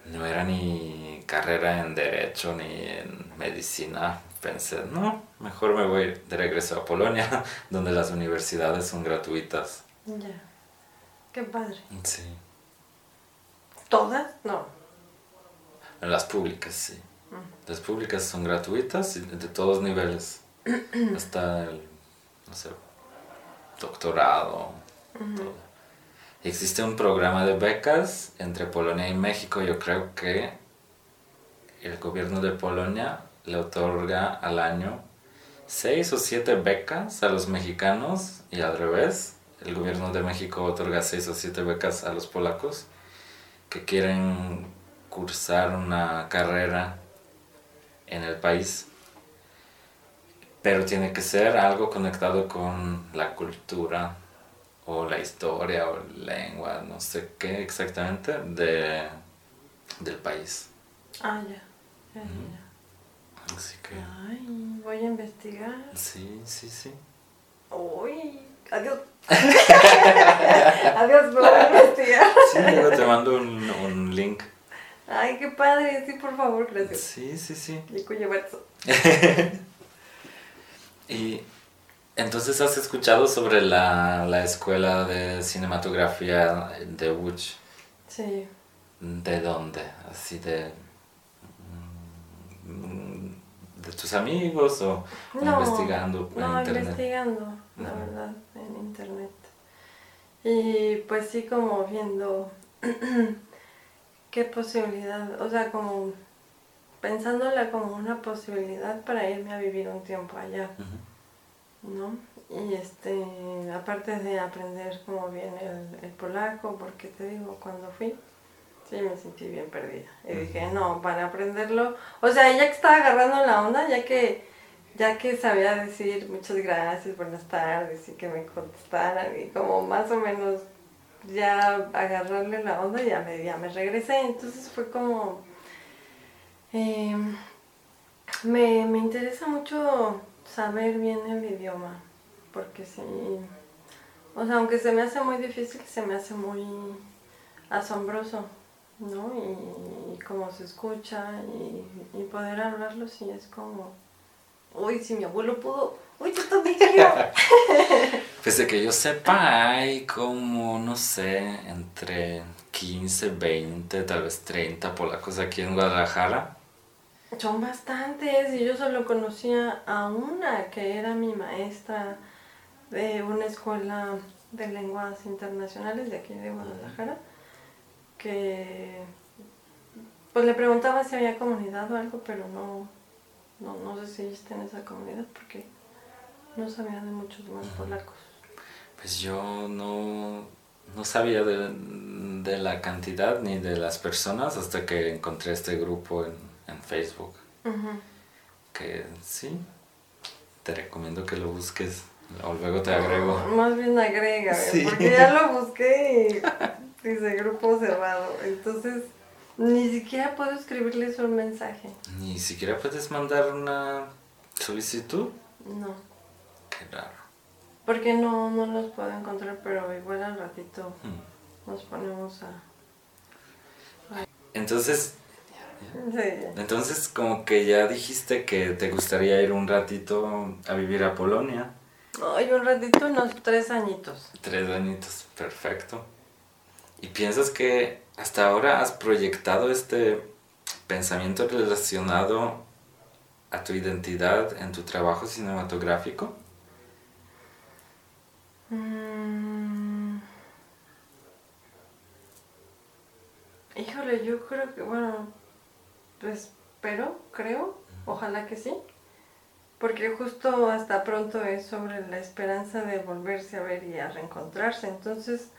no era ni carrera en derecho ni en medicina. Pensé, no, mejor me voy de regreso a Polonia, donde las universidades son gratuitas. Ya. Qué padre. Sí. ¿Todas? No. Las públicas, sí. Las públicas son gratuitas y de todos niveles. Hasta el, no sé, doctorado. todo. Existe un programa de becas entre Polonia y México. Yo creo que el gobierno de Polonia le otorga al año seis o siete becas a los mexicanos y al revés. El gobierno de México otorga seis o siete becas a los polacos que quieren cursar una carrera en el país. Pero tiene que ser algo conectado con la cultura o la historia o lengua, no sé qué exactamente, de, del país. Ah, ya. Ya, ya, Así que. Ay, voy a investigar. sí, sí, sí. Uy, adiós. adiós, me voy a investigar. Sí, luego te mando un, un link. Ay, qué padre. Sí, por favor, gracias. Sí, sí, sí. Y entonces has escuchado sobre la, la escuela de cinematografía de Łódź. Sí. ¿De dónde? Así de... mm, ¿De tus amigos o, No, investigando en No, internet? investigando, la verdad, en internet. Y pues sí, como viendo qué posibilidad, o sea, como pensándola como una posibilidad para irme a vivir un tiempo allá. ¿no? Y este, aparte de aprender como bien el, el polaco, porque te digo, cuando fui, sí me sentí bien perdida. Y dije, no, para aprenderlo, o sea, ya que estaba agarrando la onda, ya que, ya que sabía decir muchas gracias, buenas tardes, y que me contestaran, y como más o menos ya agarrarle la onda, ya me, ya me regresé. Entonces fue como, eh, me, me interesa mucho saber bien el idioma, porque sí, o sea, aunque se me hace muy difícil, se me hace muy asombroso, ¿no? Y, y cómo se escucha y, y poder hablarlo, sí es como, uy, si mi abuelo pudo, uy, yo también quiero. Pues de que yo sepa, hay como, no sé, entre 15, 20, tal vez 30 polacos aquí en Guadalajara. Son bastantes y yo solo conocía a una que era mi maestra de una escuela de lenguas internacionales de aquí de Guadalajara, que pues le preguntaba si había comunidad o algo, pero no, no, no sé si ella está en esa comunidad porque no sabía de muchos más polacos. Pues yo no, no sabía de, de la cantidad ni de las personas hasta que encontré este grupo en, en Facebook. Que sí, te recomiendo que lo busques. O luego te agrego. Más bien agrega, Sí. porque ya lo busqué y dice grupo cerrado. Entonces, ni siquiera puedo escribirles un mensaje. Ni siquiera puedes mandar una solicitud. No, Qué raro. porque no, no los puedo encontrar, pero igual al ratito Hmm. nos ponemos a... Entonces, Sí. Entonces, como que ya dijiste que te gustaría ir un ratito a vivir a Polonia. Ay, un ratito, unos tres añitos. Tres añitos, perfecto. ¿Y piensas que hasta ahora has proyectado este pensamiento relacionado a tu identidad en tu trabajo cinematográfico? Mm. Híjole, yo creo que, bueno, pues espero, creo, ojalá que sí. Porque justo hasta pronto es sobre la esperanza de volverse a ver y a reencontrarse. Entonces,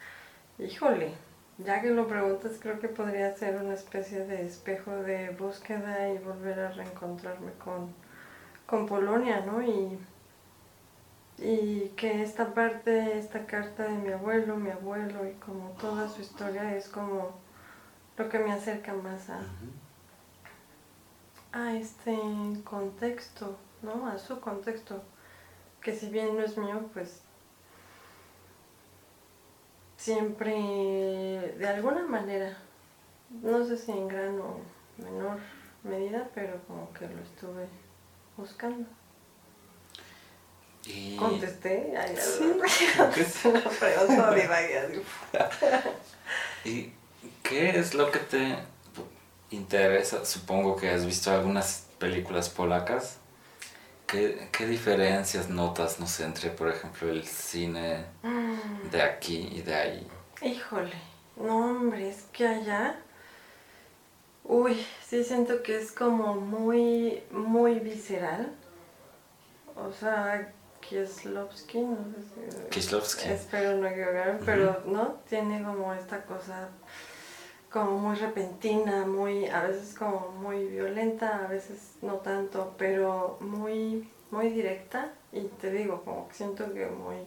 híjole, ya que lo preguntas, creo que podría ser una especie de espejo de búsqueda y volver a reencontrarme con, con Polonia, ¿no? Y, y que esta parte, esta carta de mi abuelo, mi abuelo y como toda su historia es como lo que me acerca más a, a este contexto, ¿no? A su contexto, que si bien no es mío, pues siempre, de alguna manera, no sé si en gran o menor medida, pero como que lo estuve buscando. Y... Contesté, ay, Sí. una pregunta. ¿Y qué es lo que te interesa? Supongo que has visto algunas películas polacas. ¿Qué, qué diferencias notas, no sé, entre, por ejemplo, el cine Mm. de aquí y de ahí? Híjole, no hombre, es que allá, uy, sí siento que es como muy, muy visceral. O sea, Kieslowski, no sé si... Kieslowski. Espero no equivocarme, Ujú. pero no, tiene como esta cosa como muy repentina, muy, a veces como muy violenta, a veces no tanto, pero muy, muy directa. Y te digo, como que siento que muy,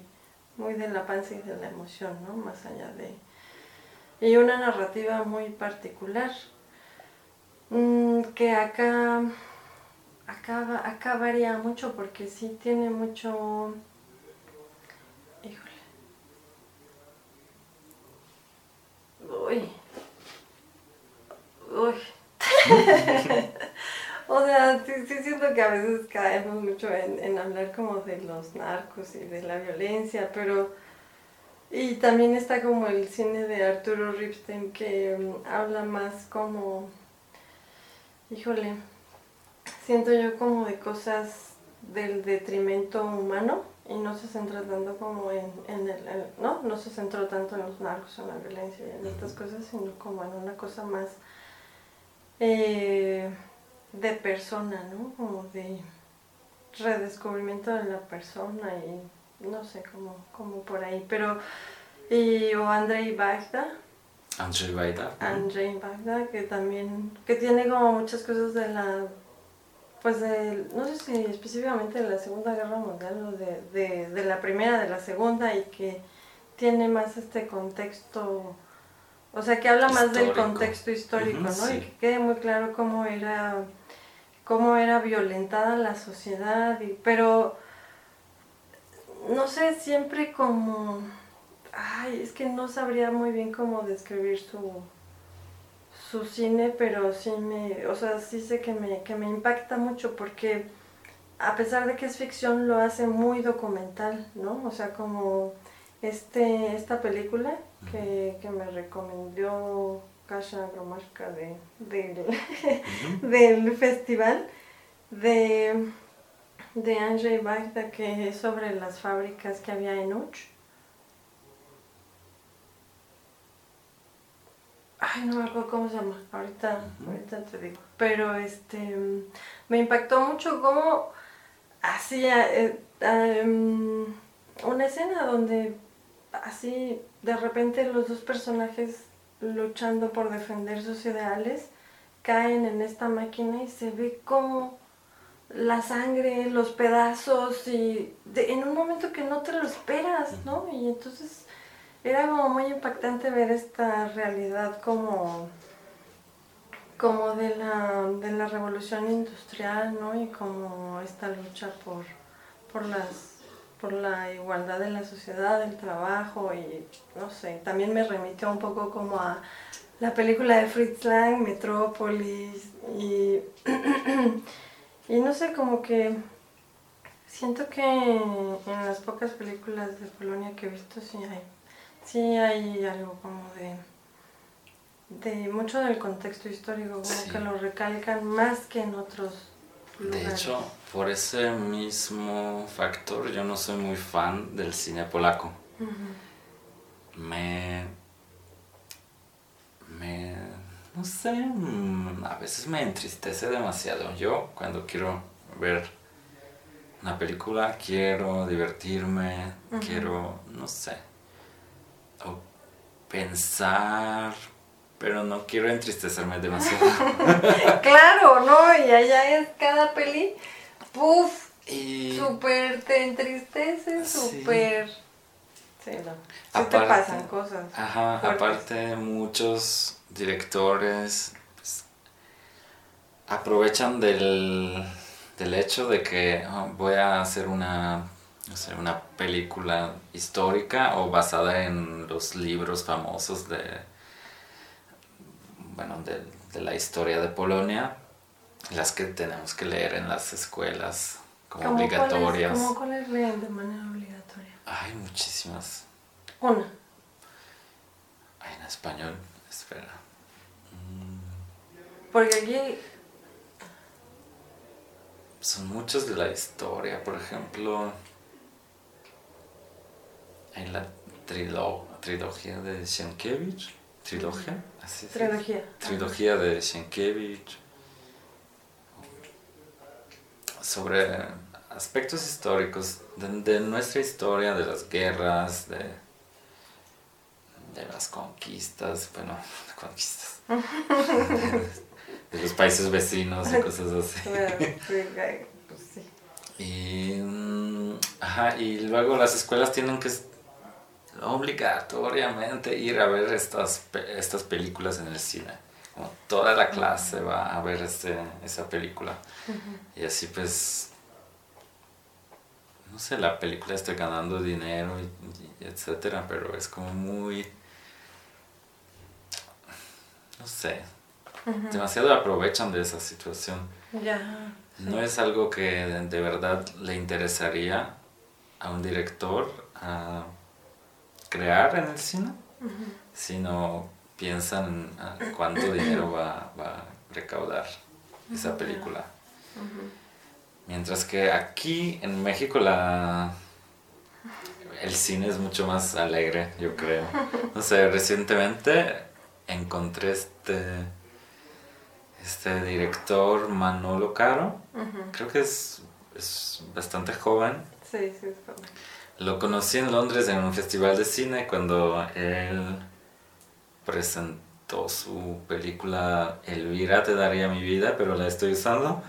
muy de la panza y de la emoción, ¿no? Más allá de... Y una narrativa muy particular, mm, que acá, acá, acá varía mucho porque sí tiene mucho... Híjole. Uy. Uy. o sea, sí, siento que a veces caemos mucho en, en hablar como de los narcos y de la violencia, pero... Y también está como el cine de Arturo Ripstein que mm, habla más como... Híjole, siento yo como de cosas del detrimento humano y no se centra tanto como en, en el, no, no se centró tanto en los narcos, en la violencia y en estas cosas, sino como en una cosa más eh, de persona, ¿no? Como de redescubrimiento de la persona y no sé, como, como por ahí, pero y o Andrei Bagda, Andrzej Wajda. Andrzej Bagda, que también, que tiene como muchas cosas de la, pues de, no sé si específicamente de la Segunda Guerra Mundial o de, de, de la Primera, de la Segunda, y que tiene más este contexto, o sea, que habla más del contexto histórico, ¿no? sí. Y que quede muy claro cómo era, cómo era violentada la sociedad, y, pero, no sé, siempre como... Ay, es que no sabría muy bien cómo describir su, su cine, pero sí me, o sea, sí sé que me, que me impacta mucho porque a pesar de que es ficción lo hace muy documental, ¿no? O sea, como este, esta película que, que me recomendó Kasia Gromarka de, del, festival de, de Andrzej Wajda que es sobre las fábricas que había en Uch. Ay, no me acuerdo cómo se llama, ahorita, ahorita te digo. Pero este me impactó mucho cómo hacía eh, em, una escena donde así de repente los dos personajes luchando por defender sus ideales caen en esta máquina y se ve como la sangre, los pedazos y de- en un momento que no te lo esperas, ¿no? Y entonces era como muy impactante ver esta realidad como como de la, de la revolución industrial, ¿no? Y como esta lucha por, por las por la igualdad en la sociedad, el trabajo y no sé, también me remitió un poco como a, la película de Fritz Lang, Metrópolis, y, y no sé, como que siento que en las pocas películas de Polonia que he visto sí hay, sí hay algo como de, de mucho del contexto histórico, como que lo recalcan más que en otros De hecho, por ese mismo factor yo no soy muy fan del cine polaco. Me me, no sé, mm, a veces me entristece demasiado. Yo cuando quiero ver una película, quiero divertirme, quiero, no sé, o pensar, pero no quiero entristecerme demasiado. claro, ¿no? Y allá es cada peli, puff, y... súper te entristece, súper... Sí, no. Sí te pasan cosas. Ajá, aparte muchos directores pues, aprovechan del, del, hecho de que oh, voy a hacer una, no sé, una película histórica o basada en los libros famosos de, bueno, de, de la historia de Polonia, las que tenemos que leer en las escuelas como obligatorias. ¿Cómo cuáles leen de manera obligatoria? Hay muchísimas. Una. Ay, en español, espera. Mm. Porque aquí... Son muchos de la historia, por ejemplo... En la trilogía de Sienkiewicz. ¿Trilogía? Así trilogía. Trilogía de Sienkiewicz. Sobre aspectos históricos de, nuestra historia, de las guerras, de, de las conquistas, bueno, conquistas, de, los países vecinos y cosas así. Y, mm, ajá, y luego las escuelas tienen que obligatoriamente ir a ver estas, estas películas en el cine. Como toda la clase va a ver este, esa película. Y así pues no sé, la película está ganando dinero, y, etcétera, pero es como muy, no sé, demasiado aprovechan de esa situación. Ya. No es algo que de, verdad le interesaría a un director a crear en el cine, sino piensan cuánto dinero va, va a recaudar esa película. Mientras que aquí en México la el cine es mucho más alegre, yo creo. No sé, recientemente encontré este este director Manolo Caro. Creo que es, es bastante joven. Sí, sí, es joven. Lo conocí en Londres en un festival de cine cuando él presentó su película Elvira te daría mi vida, pero la estoy usando.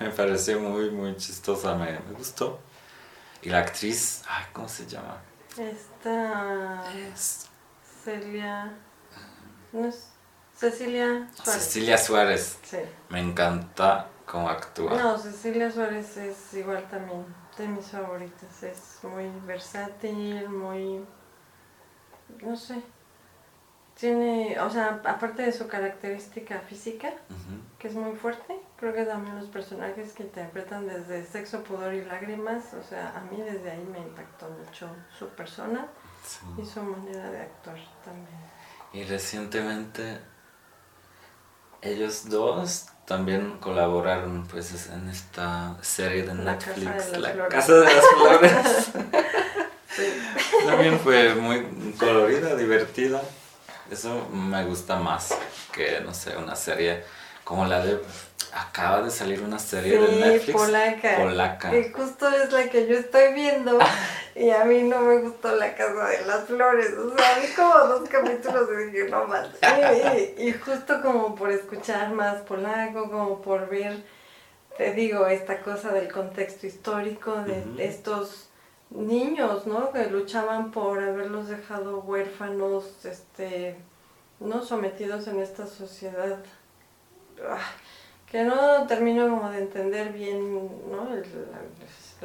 Me pareció muy, muy chistosa, me, me, gustó. Y la actriz, ay, ¿cómo se llama? Esta... Celia... No es... Cecilia Suárez. Cecilia Suárez. Sí. Me encanta cómo actúa. No, Cecilia Suárez es igual también de mis favoritas. Es muy versátil, muy... No sé, tiene, o sea, aparte de su característica física, que es muy fuerte, creo que también los personajes que interpretan desde sexo, pudor y lágrimas, o sea, a mí desde ahí me impactó mucho su persona y su manera de actuar también. Y recientemente ellos dos también colaboraron pues en esta serie de Netflix, La Casa de las Flores. También fue muy colorida, divertida. Eso me gusta más que, no sé, una serie como la de... Acaba de salir una serie de Netflix. Polaca. Polaca. Y justo es la que yo estoy viendo. y a mí no me gustó La Casa de las Flores. O sea, vi como dos capítulos y dije, no más. Y, y, justo como por escuchar más polaco, como por ver, te digo, esta cosa del contexto histórico, de estos niños, ¿no? Que luchaban por haberlos dejado huérfanos, este, ¿no? Sometidos en esta sociedad. Ah, que no termino como de entender bien, ¿no?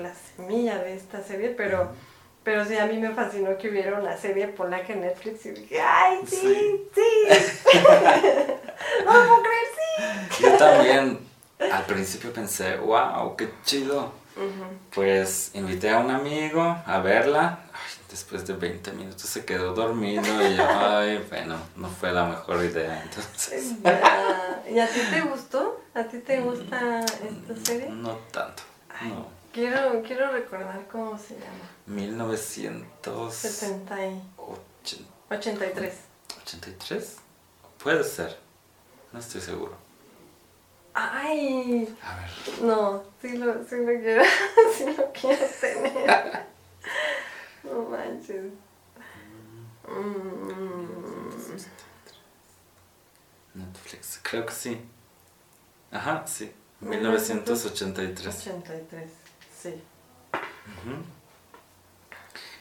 la, semilla de esta serie, pero, Pero sí, a mí me fascinó que hubiera una serie polaca en Netflix y dije, ¡ay, sí, sí! ¡No puedo creer, sí! Yo también al principio pensé, wow, qué chido. Pues invité a un amigo a verla. Después de 20 minutos se quedó dormido y yo, ay, bueno, no fue la mejor idea entonces. ¿Y a ti te gustó? ¿A ti te gusta esta serie? No tanto, no. Quiero, quiero recordar cómo se llama. 1983. 83. ¿83? Puede ser. No estoy seguro. Ay, A ver. no, sí lo, sí lo quiero, sí lo quiero tener. No manches. Mm, Netflix, creo que sí. Ajá, sí. 1983. 83, sí. Ujú.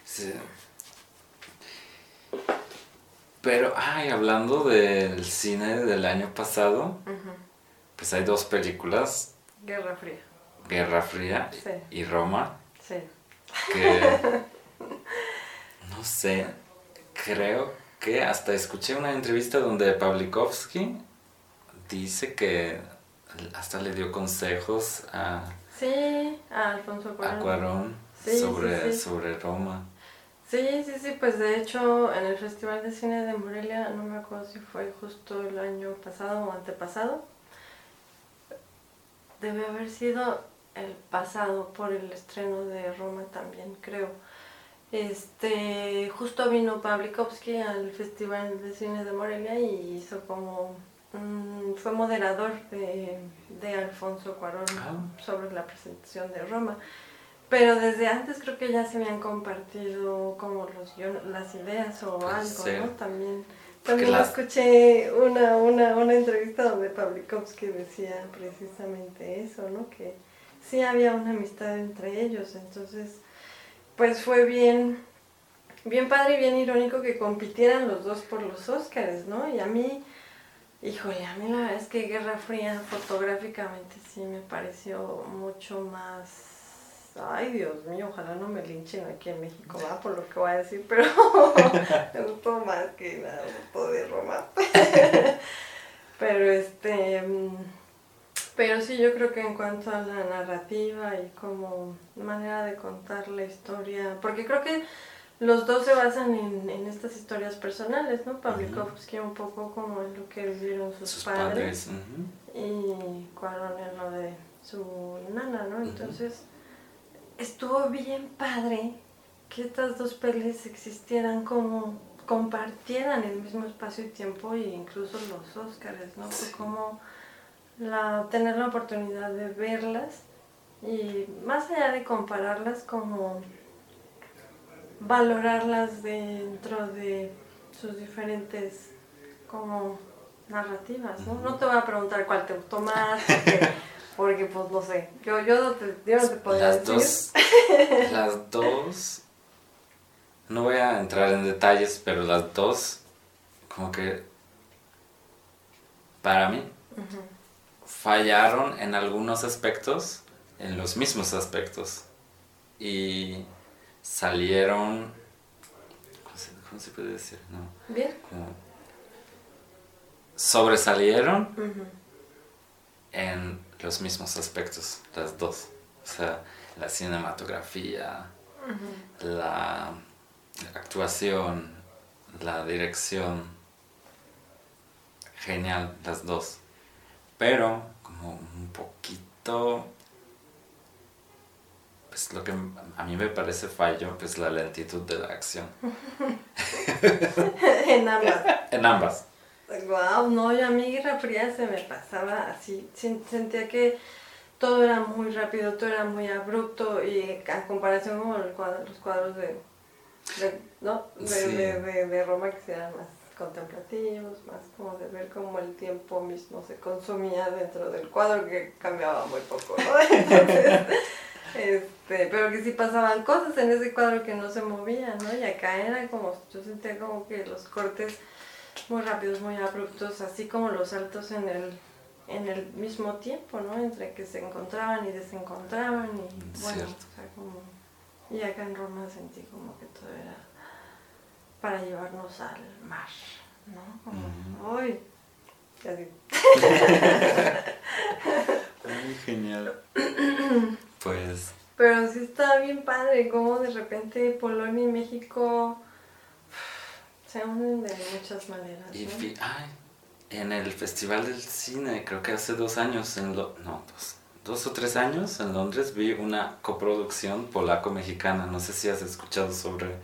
Sí. Pero, ay, hablando del cine del año pasado, pues hay dos películas, Guerra Fría, Guerra Fría Sí. y Roma, sí. que no sé, creo que hasta escuché una entrevista donde Pavlikovsky dice que hasta le dio consejos a, Sí, a Alfonso a Cuarón. Sí, sobre, sí. sobre Roma. Sí, sí, sí, pues de hecho en el Festival de Cine de Morelia, no me acuerdo si fue justo el año pasado o antepasado, debe haber sido el pasado por el estreno de Roma también, creo. Este, justo vino Pavlikovsky al Festival de Cine de Morelia y hizo como, mm, fue moderador de, de Alfonso Cuarón Ah. sobre la presentación de Roma. Pero desde antes creo que ya se habían compartido como los las ideas o Puede algo. ¿no? También, también las- escuché una, una, una entrevista donde Pavlikovsky decía precisamente eso, ¿no? Que sí había una amistad entre ellos, entonces pues fue bien, bien padre y bien irónico que compitieran los dos por los Óscares, ¿no? Y a mí, híjole, a mí la verdad es que Guerra Fría fotográficamente sí me pareció mucho más... Ay, Dios mío, ojalá no me linchen aquí en México, va por lo que voy a decir, pero me gustó más que la foto de Roma. pero este... mm, pero sí, yo creo que en cuanto a la narrativa y como manera de contar la historia, porque creo que los dos se basan en, en estas historias personales, ¿no? Pavlikovsky un poco como en lo que vivieron sus, Sus padres, padres. y Cuarón en lo de su nana, ¿no? Entonces, estuvo bien padre que estas dos pelis existieran como compartieran el mismo espacio y tiempo e incluso los Óscares, ¿no? Fue como la, tener la oportunidad de verlas y más allá de compararlas como valorarlas dentro de sus diferentes como narrativas, ¿no? No te voy a preguntar cuál te gustó más, porque, porque, pues no sé, yo, yo no te, yo no te podría Las decir. dos, las dos, no voy a entrar en detalles, pero las dos, como que, para mí. Fallaron en algunos aspectos, en los mismos aspectos, y salieron, ¿cómo se, cómo se puede decir? No, Bien. como sobresalieron Ujú. en los mismos aspectos, las dos. O sea, la cinematografía, la actuación, la dirección. Genial, las dos. Pero como un poquito... Pues lo que a mí me parece fallo, pues la lentitud de la acción. en ambas. En ambas. Wow, no, yo a mí Guerra Fría se me pasaba así, sen- sentía que todo era muy rápido, todo era muy abrupto y a comparación con los cuadros de, de- ¿no? de, Sí. de, de- Roma que eran más contemplativos, más como de ver cómo el tiempo mismo se consumía dentro del cuadro que cambiaba muy poco, ¿no? Entonces, este, pero que sí pasaban cosas en ese cuadro que no se movían, ¿no? Y acá era como, yo sentía como que los cortes muy rápidos, muy abruptos, así como los saltos en el, en el mismo tiempo, ¿no? Entre que se encontraban y desencontraban y bueno, o sea, como Y acá en Roma sentí como que todo era para llevarnos al mar, ¿no? Como, uy, así. Muy genial. Pues Pero sí está bien padre como de repente Polonia y México se unen de muchas maneras. Y ¿no? ay, en el Festival del Cine, creo que hace dos años, en lo, no, dos, dos o tres años en Londres vi una coproducción polaco-mexicana. No sé si has escuchado sobre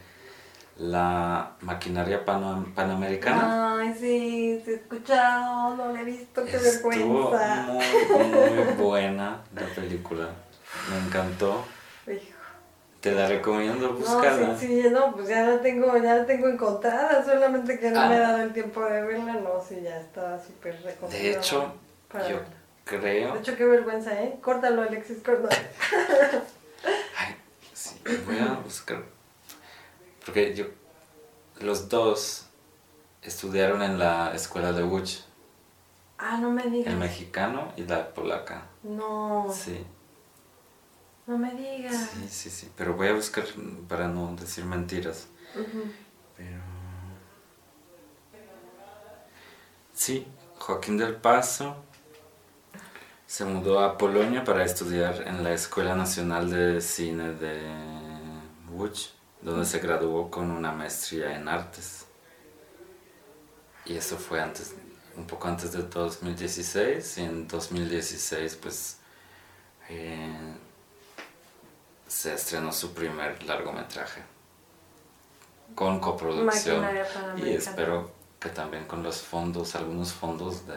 la maquinaria panamericana. Ay, sí, te he escuchado, no lo he visto, qué Estuvo vergüenza. muy, muy buena la película. Me encantó. Hijo. Te la recomiendo No, buscarla. sí, sí, no, pues ya la tengo, ya la tengo encontrada, solamente que no Ah. me he dado el tiempo de verla, no, sí, ya estaba súper recomendada. De hecho, para yo verla. creo... De hecho, qué vergüenza, ¿eh? Córtalo, Alexis, córtalo. Ay, sí, voy a buscar. Porque yo, los dos estudiaron en la escuela de Łódź, Ah, no me digas. el mexicano y la polaca. No, Sí, no me digas. sí, sí, sí. Pero voy a buscar para no decir mentiras. Ujú. Pero... Sí, Joaquín del Paso se mudó a Polonia para estudiar en la Escuela Nacional de Cine de Łódź, donde se graduó con una maestría en artes. Y eso fue antes, un poco antes de 2016, y en 2016 pues eh, se estrenó su primer largometraje con coproducción y espero que también con los fondos, algunos fondos de,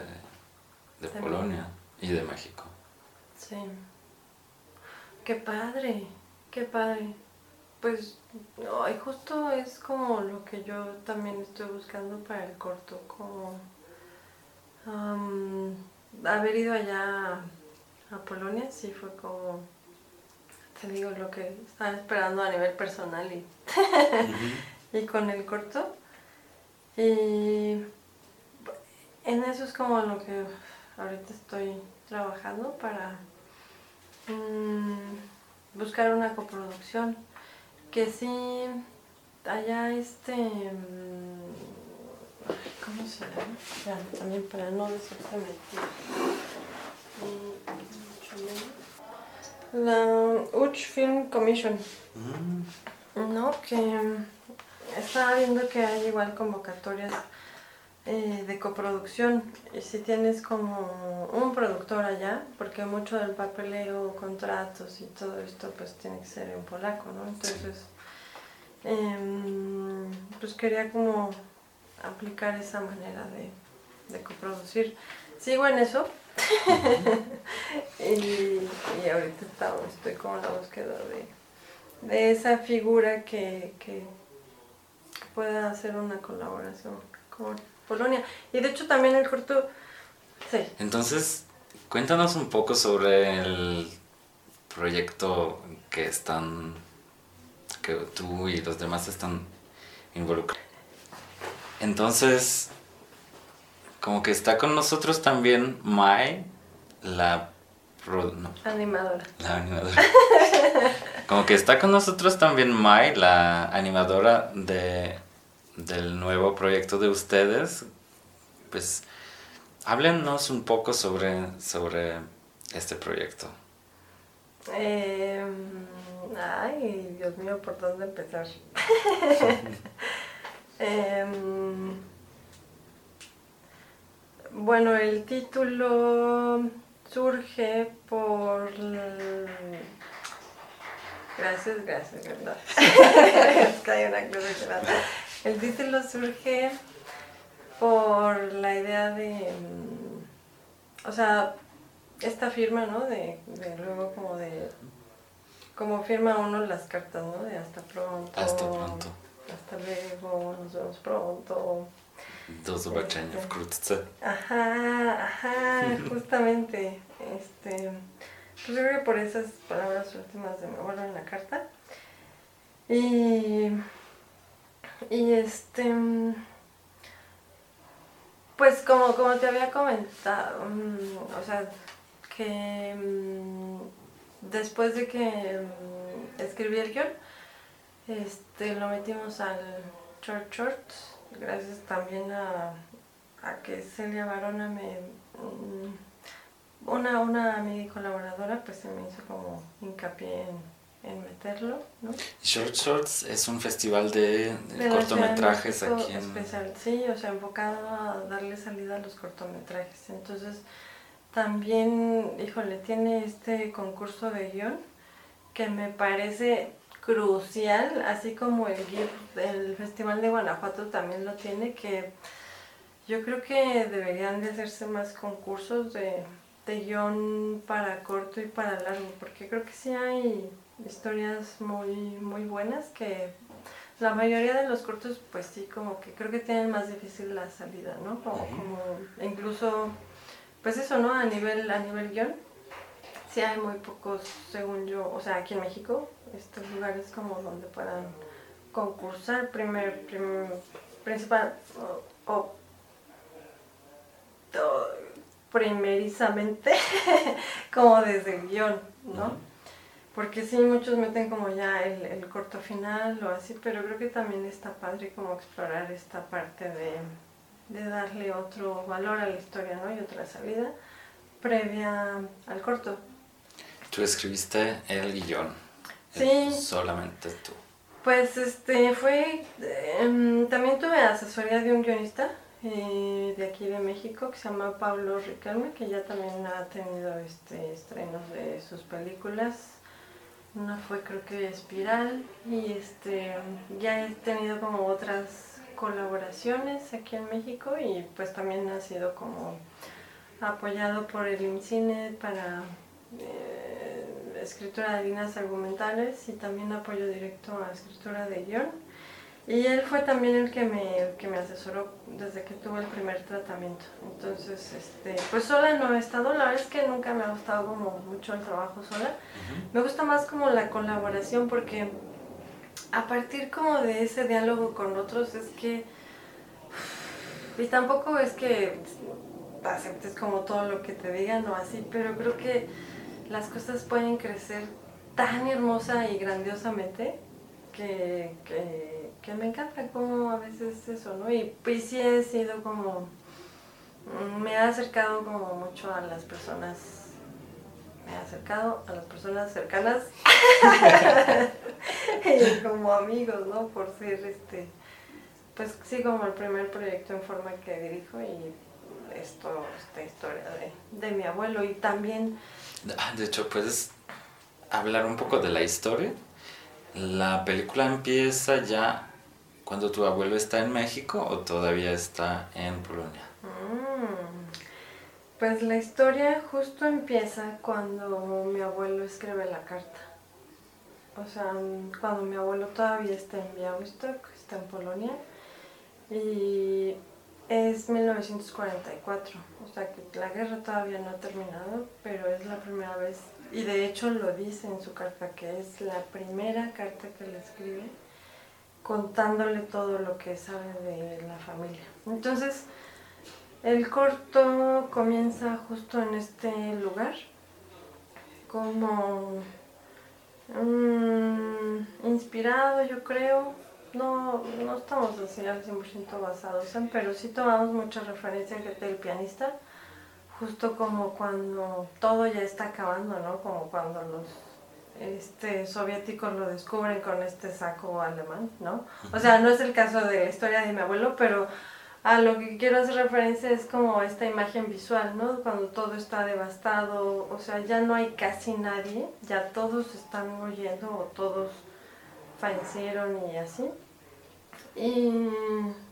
de. Polonia y de México. Sí. Qué padre, qué padre. Pues, ay, justo es como lo que yo también estoy buscando para el corto, como haber ido allá a Polonia, sí fue como, te digo, lo que estaba esperando a nivel personal y, y con el corto. Y en eso es como lo que ahorita estoy trabajando para mm, buscar una coproducción. Que sí, allá este... mm, ¿Cómo se llama? Espérame, también para no. Mm, mucho menos. La Uch Film Commission. No, que mm, estaba viendo que hay igual convocatorias eh, de coproducción. Y si tienes como un productor allá, porque mucho del papeleo, contratos y todo esto, pues tiene que ser en polaco, ¿no? Entonces, em, pues quería como aplicar esa manera de, de coproducir. Sigo en eso. y, y ahorita estamos, estoy como en la búsqueda de, de esa figura que, que pueda hacer una colaboración con Polonia. Y de hecho también el corto, sí, Entonces, cuéntanos un poco sobre el proyecto que están, que tú y los demás están involucrados. Entonces, como que está con nosotros también Mai, la, pro- no, animadora. la animadora. Como que está con nosotros también Mai, la animadora de, del nuevo proyecto de ustedes. Pues háblenos un poco sobre, sobre este proyecto. Eh, ay, Dios mío, ¿por dónde empezar? Em, bueno, el título surge por... Gracias, gracias, ¿verdad? es que hay una cosa que El título surge por la idea de... mm, O sea, esta firma, ¿no? De, de luego como de... Como firma uno las cartas, ¿no? De hasta pronto. Hasta pronto. Hasta luego, nos vemos pronto. Do zobaczenia wkrótce. Ajá, ajá, justamente. Este, pues yo creo que por esas palabras últimas de mi abuelo en la carta. Y, y este, pues como, como te había comentado, mm, o sea, que mm, después de que mm, escribí el guion, Este, lo metimos al Short Shorts, gracias también a, a que Celia Barona me... mm, Una, una amiga y colaboradora pues se me hizo como hincapié en, en meterlo, ¿no? Short Shorts es un festival de, cortometrajes aquí en... especial, sí, o sea, enfocado a darle salida a los cortometrajes. Entonces, también, híjole, tiene este concurso de guion que me parece crucial, así como el GIF, el Festival de Guanajuato también lo tiene, que yo creo que deberían de hacerse más concursos de, de guion para corto y para largo, porque creo que sí hay historias muy, muy buenas que la mayoría de los cortos, pues sí, como que creo que tienen más difícil la salida, ¿no? Como, incluso, pues eso, ¿no? A nivel, a nivel guion, sí hay muy pocos, según yo, o sea, aquí en México, estos lugares como donde puedan concursar, primer, prim- principal, o, o- o primerizamente, como desde el guion, ¿no? Porque sí, muchos meten como ya el, el corto final o así, pero creo que también está padre como explorar esta parte de, de darle otro valor a la historia, ¿no? Y otra salida previa al corto. Tú escribiste el guion. Sí. Eh, Solamente tú. Pues este fue, em, también tuve asesoría de un guionista eh, de aquí de México que se llama Pablo Riquelme, que ya también ha tenido este, estrenos de sus películas. Una fue creo que Espiral y este ya he tenido como otras colaboraciones aquí en México y pues también ha sido como apoyado por el IMCINE para eh, escritura de líneas argumentales y también apoyo directo a escritura de guion. Y él fue también el que me, el que me asesoró desde que tuve el primer tratamiento. Entonces, este, pues sola no he estado, la verdad es que nunca me ha gustado como mucho el trabajo sola. Me gusta más como la colaboración porque a partir como de ese diálogo con otros es que... Y tampoco es que aceptes como todo lo que te digan o así, pero creo que las cosas pueden crecer tan hermosa y grandiosamente que, que, que me encanta como a veces eso, ¿no? Y pues sí he sido como... mm, Me ha acercado como mucho a las personas me he acercado a las personas cercanas y como amigos, ¿no? Por ser este, pues sí, como el primer proyecto en forma que dirijo y esto, esta historia de, de mi abuelo y también, Ah, De hecho, ¿puedes hablar un poco de la historia? ¿La película empieza ya cuando tu abuelo está en México o todavía está en Polonia? mm, pues la historia justo empieza cuando mi abuelo escribe la carta. O sea, cuando mi abuelo todavía está en Białystok, está en Polonia, y es 1944, o sea que la guerra todavía no ha terminado, pero es la primera vez, y de hecho lo dice en su carta, que es la primera carta que le escribe contándole todo lo que sabe de la familia. Entonces, el corto comienza justo en este lugar, como mm, inspirado yo creo, no, no estamos así al 100% basados en, pero sí tomamos mucha referencia del pianista, justo como cuando todo ya está acabando, ¿no? Como cuando los este, soviéticos lo descubren con este saco alemán, ¿no? O sea, no es el caso de la historia de mi abuelo, pero a lo que quiero hacer referencia es como esta imagen visual, ¿no? Cuando todo está devastado, o sea, ya no hay casi nadie, ya todos están muriendo o todos fallecieron y así. Y,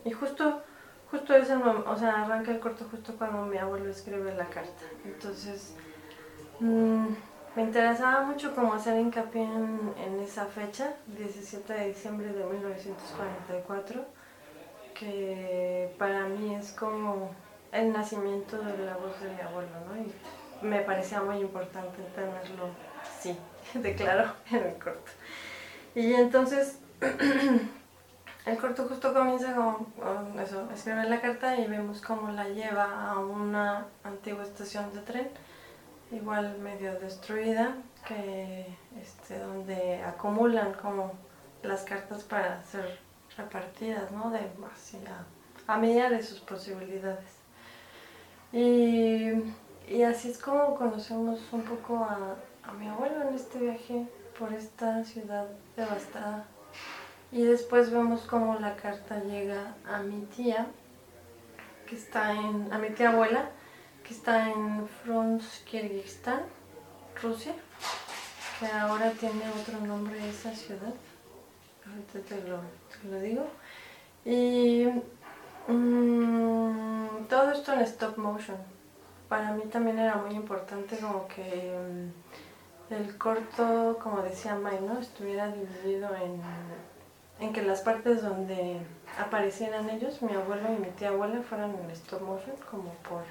y justo, justo ese mom- o sea, arranca el corto justo cuando mi abuelo escribe la carta. Entonces, mm, me interesaba mucho como hacer hincapié en, esa fecha, 17 de diciembre de 1944 que para mí es como el nacimiento de la voz de mi abuelo, ¿no? Y me parecía muy importante tenerlo así, de claro, en el corto. Y entonces, el corto justo comienza con eso, escribe la carta y vemos cómo la lleva a una antigua estación de tren, igual medio destruida, que este, donde acumulan como las cartas para ser repartidas, ¿no? De, así, a, a medida de sus posibilidades. Y, y así es como conocemos un poco a, a mi abuelo en este viaje por esta ciudad devastada. Y después vemos cómo la carta llega a mi tía, que está en, a mi tía abuela, que está en Frunz, Kirguistán, Rusia, que ahora tiene otro nombre esa ciudad. Ahorita te lo, te lo digo. Y mm, todo esto en stop motion. Para mí también era muy importante como que mm, el corto, como decía Mike, ¿no? estuviera dividido en, en que las partes donde aparecieran ellos, mi abuelo y mi tía abuela, fueran en stop motion, como por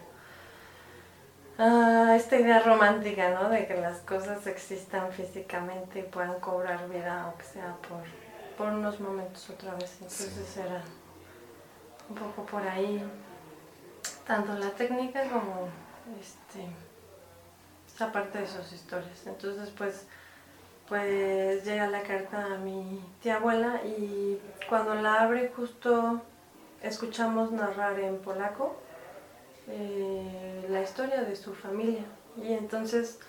ah, esta idea romántica, ¿no? De que las cosas existan físicamente y puedan cobrar vida, aunque sea por, por unos momentos otra vez. Entonces era un poco por ahí, tanto la técnica como este, esa parte de sus historias. Entonces, pues pues llega la carta a mi tía abuela y cuando la abre justo escuchamos narrar en polaco eh, la historia de su familia. Y entonces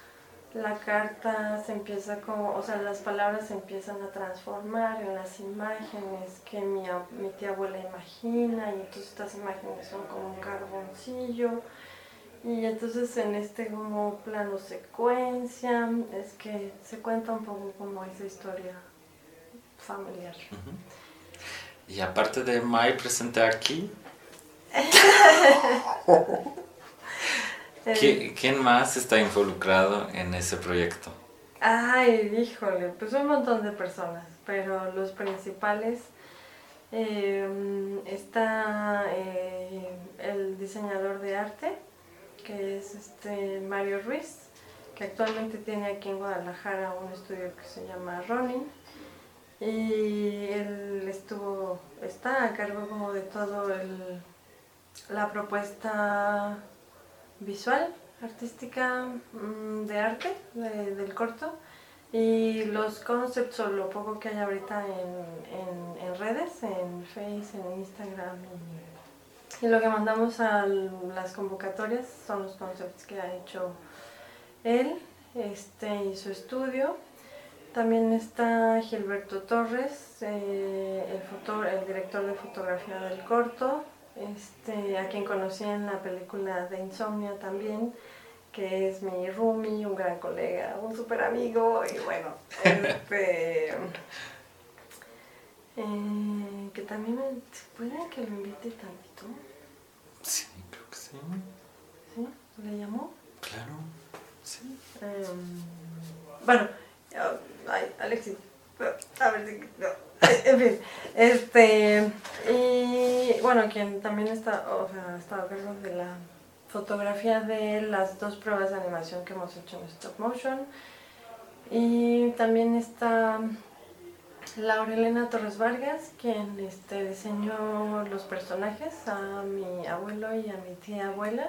la carta se empieza como, o sea, las palabras se empiezan a transformar en las imágenes que mi, mi tía abuela imagina y entonces estas imágenes son como un carboncillo. Y entonces en este como plano secuencia, es que se cuenta un poco como esa historia familiar. Y aparte de Mai presente aquí, ¿quién más está involucrado en ese proyecto? Ay, híjole, pues un montón de personas, pero los principales eh, está eh, el diseñador de arte, que es este Mario Ruiz, que actualmente tiene aquí en Guadalajara un estudio que se llama Ronin. Y él estuvo, está a cargo como de todo el, la propuesta visual, artística mm, de arte del corto y los concepts o lo poco que hay ahorita en, en, redes, en Face, en Instagram y lo que mandamos a las convocatorias son los conceptos que ha hecho él este, y su estudio. También está Gilberto Torres, eh, el, el director de fotografía del corto, este, a quien conocí en la película de Insomnia también, que es mi roomie, un gran colega, un super amigo y bueno, este, eh, que también me, puede que lo invite tantito? Sí, creo que sí. ¿Sí? ¿Le llamó? Claro, sí. Um, bueno, ay, Alexis, a ver si... No. En fin, este, y bueno, quien también está, o sea, estado a cargo de la fotografía de las dos pruebas de animación que hemos hecho en stop motion. Y también está Laurelena Torres Vargas, quien este, diseñó los personajes a mi abuelo y a mi tía abuela.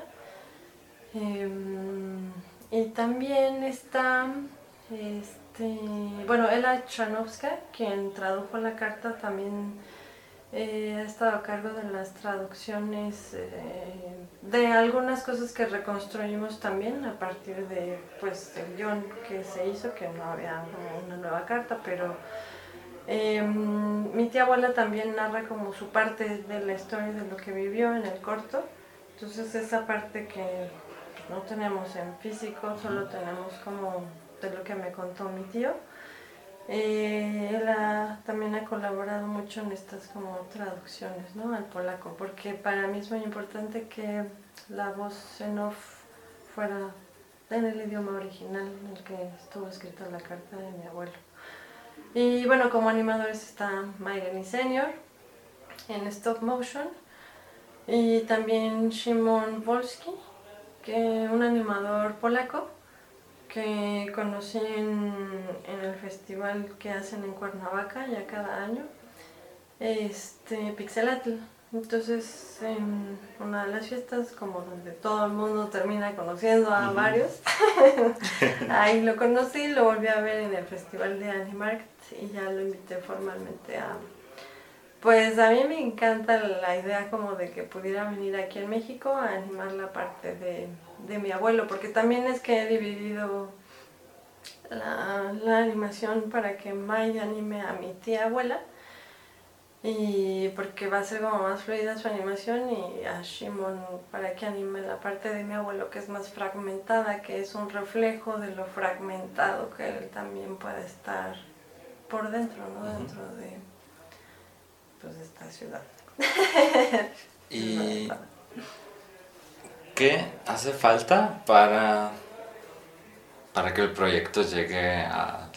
Em, y también está, este, bueno, Ella Chanovska, quien tradujo la carta, también eh, ha estado a cargo de las traducciones eh, de algunas cosas que reconstruimos también a partir de pues el guion que se hizo, que no había una nueva carta, pero Em, mi tía abuela también narra como su parte de la historia de lo que vivió en el corto. Entonces esa parte que no tenemos en físico, solo tenemos como de lo que me contó mi tío. Eh, él también ha colaborado mucho en estas como traducciones ¿no? al polaco, porque para mí es muy importante que la voz en off fuera en el idioma original en el que estuvo escrita la carta de mi abuelo. Y bueno, como animadores está Mayreni Senior en stop motion y también Shimon Wolski, que un animador polaco que conocí en, el festival que hacen en Cuernavaca ya cada año, este Pixelatl. Entonces, en una de las fiestas, como donde todo el mundo termina conociendo a varios, ahí lo conocí, lo volví a ver en el festival de Animarkt y ya lo invité formalmente a... Pues a mí me encanta la idea como de que pudiera venir aquí en México a animar la parte de, de mi abuelo, porque también es que he dividido la, la animación para que May anime a mi tía abuela y porque va a ser como más fluida su animación y a Shimon para que anime la parte de mi abuelo que es más fragmentada, que es un reflejo de lo fragmentado que él también puede estar por dentro, ¿no? Dentro de, pues, de esta ciudad. ¿Y qué hace falta para, para que el proyecto llegue a,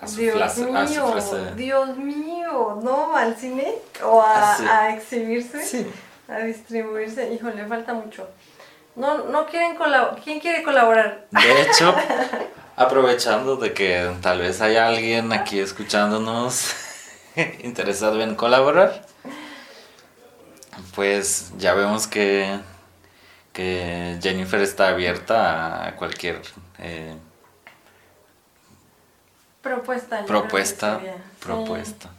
a su, Dios flas- a su mío, frase? Dios mío, ¿no? ¿Al cine? ¿O a, Ah, a exhibirse? Sí. A distribuirse. Híjole, falta mucho. No, no quieren colaborar. ¿Quién quiere colaborar? De hecho, aprovechando de que tal vez hay alguien aquí escuchándonos interesado en colaborar, pues ya vemos que, que Jennifer está abierta a cualquier eh, Propuesta. propuesta. Sí. propuesta.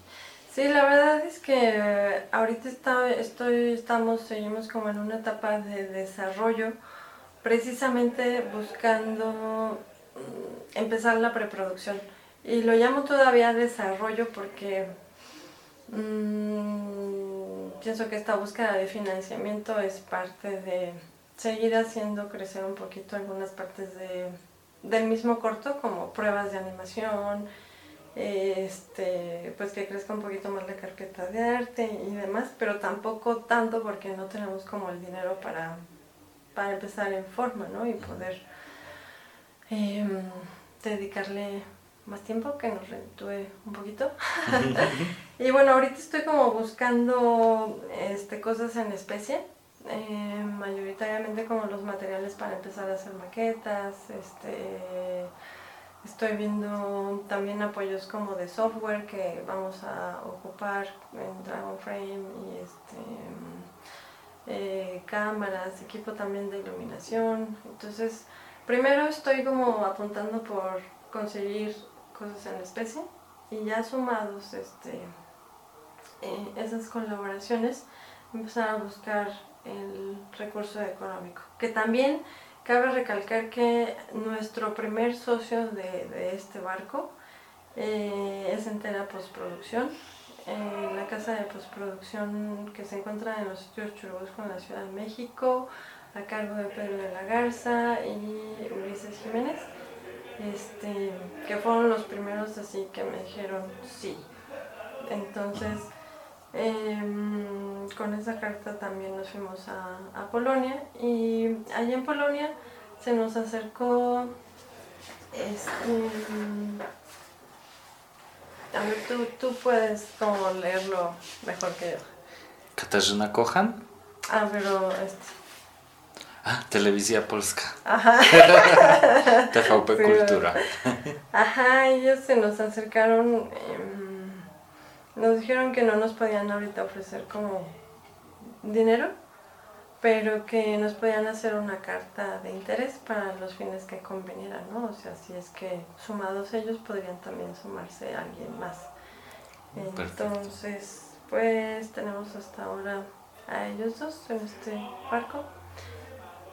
Sí, la verdad es que ahorita está, estoy, estamos, seguimos como en una etapa de desarrollo, precisamente buscando mm, empezar la preproducción. Y lo llamo todavía desarrollo porque mm, pienso que esta búsqueda de financiamiento es parte de seguir haciendo crecer un poquito algunas partes de, del mismo corto, como pruebas de animación, este, pues que crezca un poquito más la carpeta de arte y demás, pero tampoco tanto porque no tenemos como el dinero para, para empezar en forma, ¿no? Y poder em, dedicarle más tiempo que nos reditúe un poquito. y bueno, ahorita estoy como buscando este, cosas en especie, eh, mayoritariamente como los materiales para empezar a hacer maquetas, este, estoy viendo también apoyos como de software que vamos a ocupar en Dragonframe y este, eh, cámaras, equipo también de iluminación. Entonces, primero estoy como apuntando por conseguir cosas en especie y ya sumados este, eh, esas colaboraciones, empezar a buscar el recurso económico. Que también cabe recalcar que nuestro primer socio de, este barco eh, es entera postproducción. Eh, la casa de postproducción que se encuentra en los estudios Churubusco en la Ciudad de México, a cargo de Pedro de la Garza y Ulises Jiménez, este, que fueron los primeros así que me dijeron sí. Entonces, em, con esa carta también nos fuimos a, a Polonia y allá en Polonia se nos acercó este, a ver, tú, tú puedes como leerlo mejor que yo. Katarzyna Kochan, Ah, pero este. Ah, Telewizja Polska, Ajá. TVP Pero- Kultura. Ajá, ellos se nos acercaron, em, nos dijeron que no nos podían ahorita ofrecer como dinero, pero que nos podían hacer una carta de interés para los fines que convenieran, ¿no? O sea, si es que sumados ellos podrían también sumarse alguien más. Perfecto. Entonces, pues tenemos hasta ahora a ellos dos en este barco.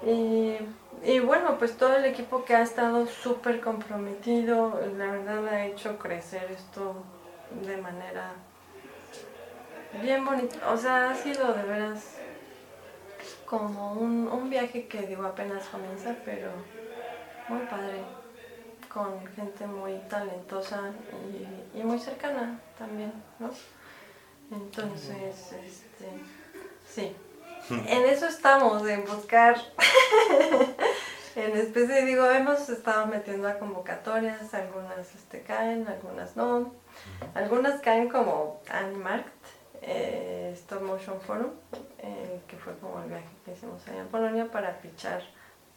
Y, y bueno, pues todo el equipo que ha estado súper comprometido, la verdad ha hecho crecer esto de manera bien bonita. O sea, ha sido de veras como un, un viaje que digo apenas comienza, pero muy padre, con gente muy talentosa y, y muy cercana también, ¿no? Entonces, este, sí. En eso estamos, en buscar. en especie, digo, hemos estado metiendo a convocatorias, algunas este, caen, algunas no. Algunas caen como Animarkt, eh, Stop Motion Forum, eh, que fue como el viaje que hicimos allá en Polonia para fichar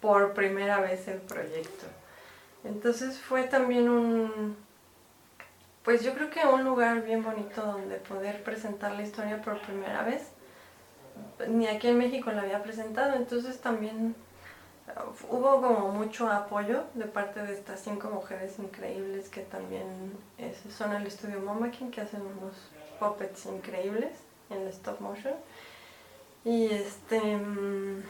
por primera vez el proyecto. Entonces fue también un, pues yo creo que un lugar bien bonito donde poder presentar la historia por primera vez. Ni aquí en México la había presentado, entonces también uh, hubo como mucho apoyo de parte de estas cinco mujeres increíbles que también son el estudio Momakin, que hacen unos puppets increíbles en stop motion. Y este. mm,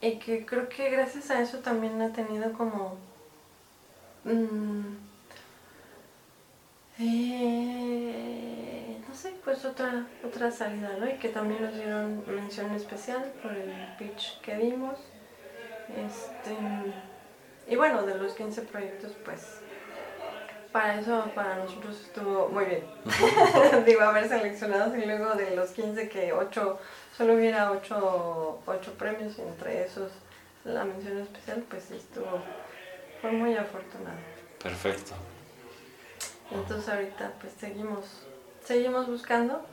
Y que creo que gracias a eso también ha tenido como. mm, eh, pues otra, otra salida, ¿no? Y que también nos dieron mención especial por el pitch que dimos. Este, y bueno, de los 15 proyectos, pues para eso, para nosotros estuvo muy bien. Digo, haber seleccionados y luego de los 15 que 8, solo hubiera 8, premios y entre esos la mención especial, pues estuvo, fue muy afortunado. Perfecto. Entonces ahorita pues seguimos, seguimos buscando,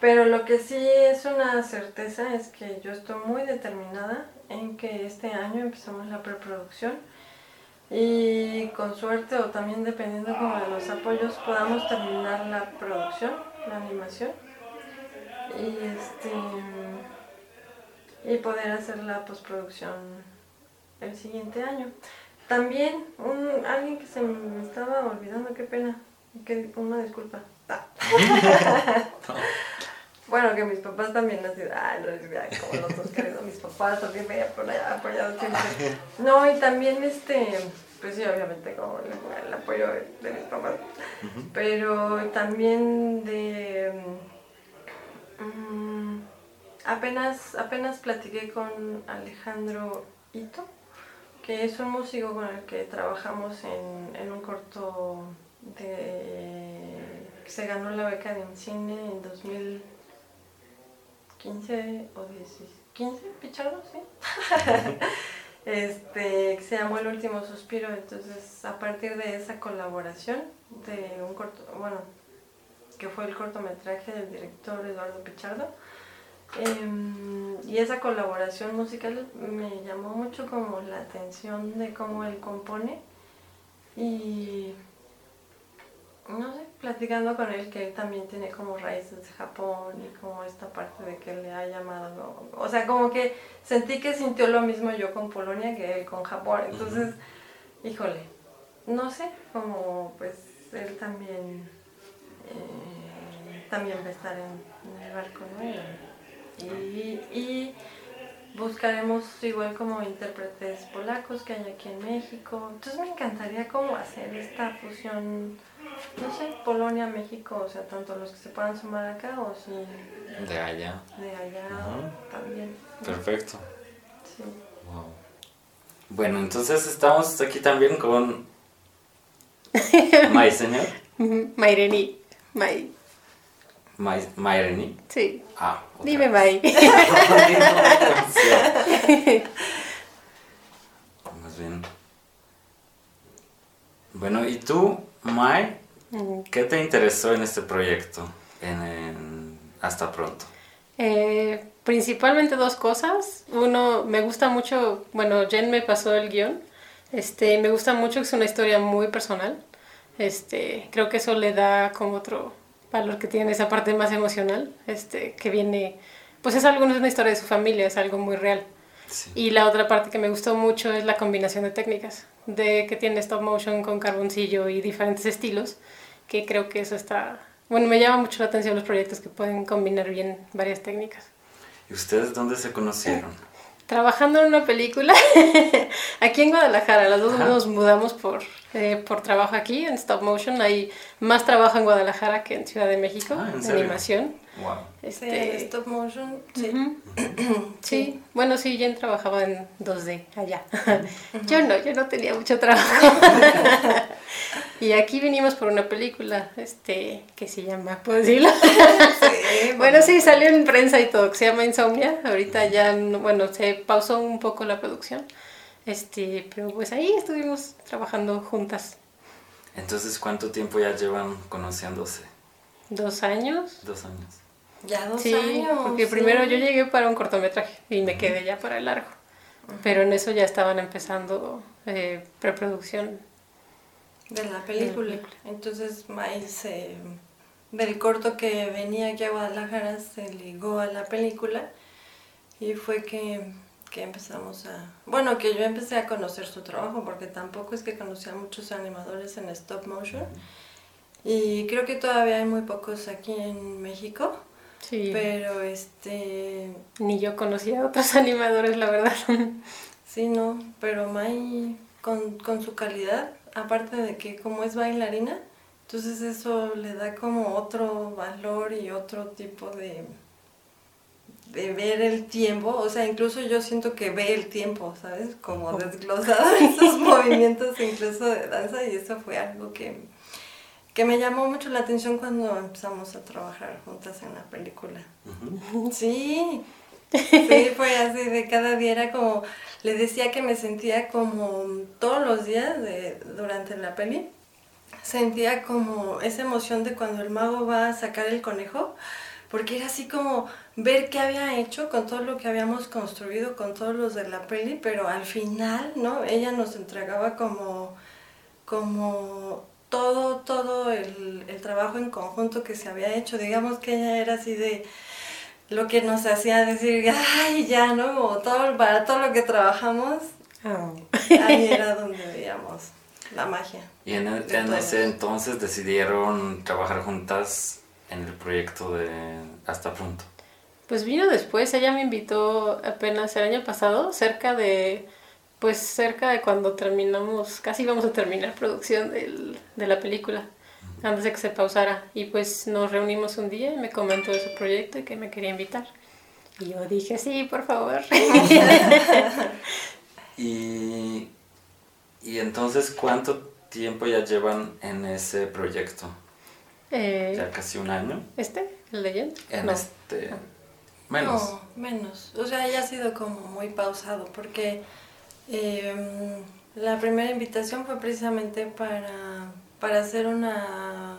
pero lo que sí es una certeza es que yo estoy muy determinada en que este año empezamos la preproducción y con suerte o también dependiendo como de los apoyos podamos terminar la producción, la animación y este y poder hacer la postproducción el siguiente año. También un, alguien que se me estaba olvidando, qué pena, que, una disculpa. Bueno, que mis papás también han sido, ay, no, como los dos queridos, mis papás también me han apoyado siempre. No, y también este, pues sí, obviamente como el, el apoyo de, de mis papás, pero también de... mm, apenas, apenas platiqué con Alejandro Ito, que es un músico con el que trabajamos en, en un corto de se ganó la beca de un cine en 2015 o 16, 15, Pichardo, sí. este, se llamó El último suspiro, entonces a partir de esa colaboración de un corto, bueno, que fue el cortometraje del director Eduardo Pichardo, Em, y esa colaboración musical me llamó mucho como la atención de cómo él compone y no sé, platicando con él que él también tiene como raíces de Japón y como esta parte de que le ha llamado, o sea, como que sentí que sintió lo mismo yo con Polonia que él con Japón, entonces, híjole, no sé, como pues él también, eh, también va a estar en, en el barco, ¿no? Y buscaremos igual como intérpretes polacos que hay aquí en México. Entonces me encantaría como hacer esta fusión, no sé, Polonia, México, o sea, tanto los que se puedan sumar acá o si De allá. de allá también. Perfecto. Sí. Wow. Bueno, entonces estamos aquí también con May, señor. Ujú, Maireni. May. May, Mayreni. Sí. Ah, Dime. May. Más bien. Bueno, ¿y tú, May, qué te interesó en este proyecto? En, en- hasta pronto. Eh, principalmente dos cosas. Uno, me gusta mucho, bueno, Jen me pasó el guion. Este, me gusta mucho que es una historia muy personal. Este, creo que eso le da como otro valor que tiene esa parte más emocional, este, que viene, pues es algo, no es una historia de su familia, es algo muy real. Sí. Y la otra parte que me gustó mucho es la combinación de técnicas, de que tiene stop motion con carboncillo y diferentes estilos, que creo que eso está, bueno, me llama mucho la atención los proyectos que pueden combinar bien varias técnicas. ¿Y ustedes dónde se conocieron? Trabajando en una película aquí en Guadalajara, las dos Ajá. nos mudamos por, eh, por trabajo aquí en stop motion, hay más trabajo en Guadalajara que en Ciudad de México, Ah, ¿en en serio? animación. Wow. Sí, Este, el stop motion, sí. Ujú. Sí, bueno, sí, Jen trabajaba en 2D allá. Yo no, yo no tenía mucho trabajo. y aquí vinimos por una película, este, que se llama, ¿puedo decirlo? Sí, bueno, sí, salió en prensa y todo, que se llama Insomnia. Ahorita ya, no- bueno, se pausó un poco la producción. Este, pero pues ahí estuvimos trabajando juntas Entonces, ¿cuánto tiempo ya llevan conociéndose? dos años. Dos años. Ya dos sí, años. porque sí. primero yo llegué para un cortometraje y me quedé ya para el largo. Pero en eso ya estaban empezando eh, preproducción. de la película. Entonces May se, del corto que venía aquí a Guadalajara se ligó a la película y fue que, que empezamos a... Bueno, que yo empecé a conocer su trabajo porque tampoco es que conocía a muchos animadores en stop motion y creo que todavía hay muy pocos aquí en México. Sí. Pero este... Ni yo conocía a otros animadores, la verdad. Sí, no, pero Mai con, con su calidad, aparte de que como es bailarina, entonces eso le da como otro valor y otro tipo de, de ver el tiempo. O sea, incluso yo siento que ve el tiempo, ¿sabes? Como desglosado esos movimientos incluso de danza y eso fue algo que, que me llamó mucho la atención cuando empezamos a trabajar juntas en la película. Sí, sí, fue así de cada día era como, le decía que me sentía como todos los días de, durante la peli, sentía como esa emoción de cuando el mago va a sacar el conejo, porque era así como ver qué había hecho con todo lo que habíamos construido, con todos los de la peli, pero al final, ¿no? Ella nos entregaba como, como todo, todo el, el trabajo en conjunto que se había hecho. Digamos que ella era así de lo que nos hacía decir, ay, ya, ¿no? Como todo, para todo lo que trabajamos, ahí era donde veíamos la magia. Y en, el- en ese entonces decidieron trabajar juntas en el proyecto de Hasta Pronto. Pues vino después, ella me invitó apenas el año pasado, cerca de, pues cerca de cuando terminamos, casi íbamos a terminar producción del, de la película, antes de que se pausara. Y pues nos reunimos un día y me comentó de su proyecto y que me quería invitar. Y yo dije, sí, por favor. Y, y entonces, ¿cuánto tiempo ya llevan en ese proyecto? Eh, ¿Ya casi un año? ¿Este? ¿El Legend? En No. este... Menos. No, menos. O sea, ya ha sido como muy pausado porque em, la primera invitación fue precisamente para, para hacer una...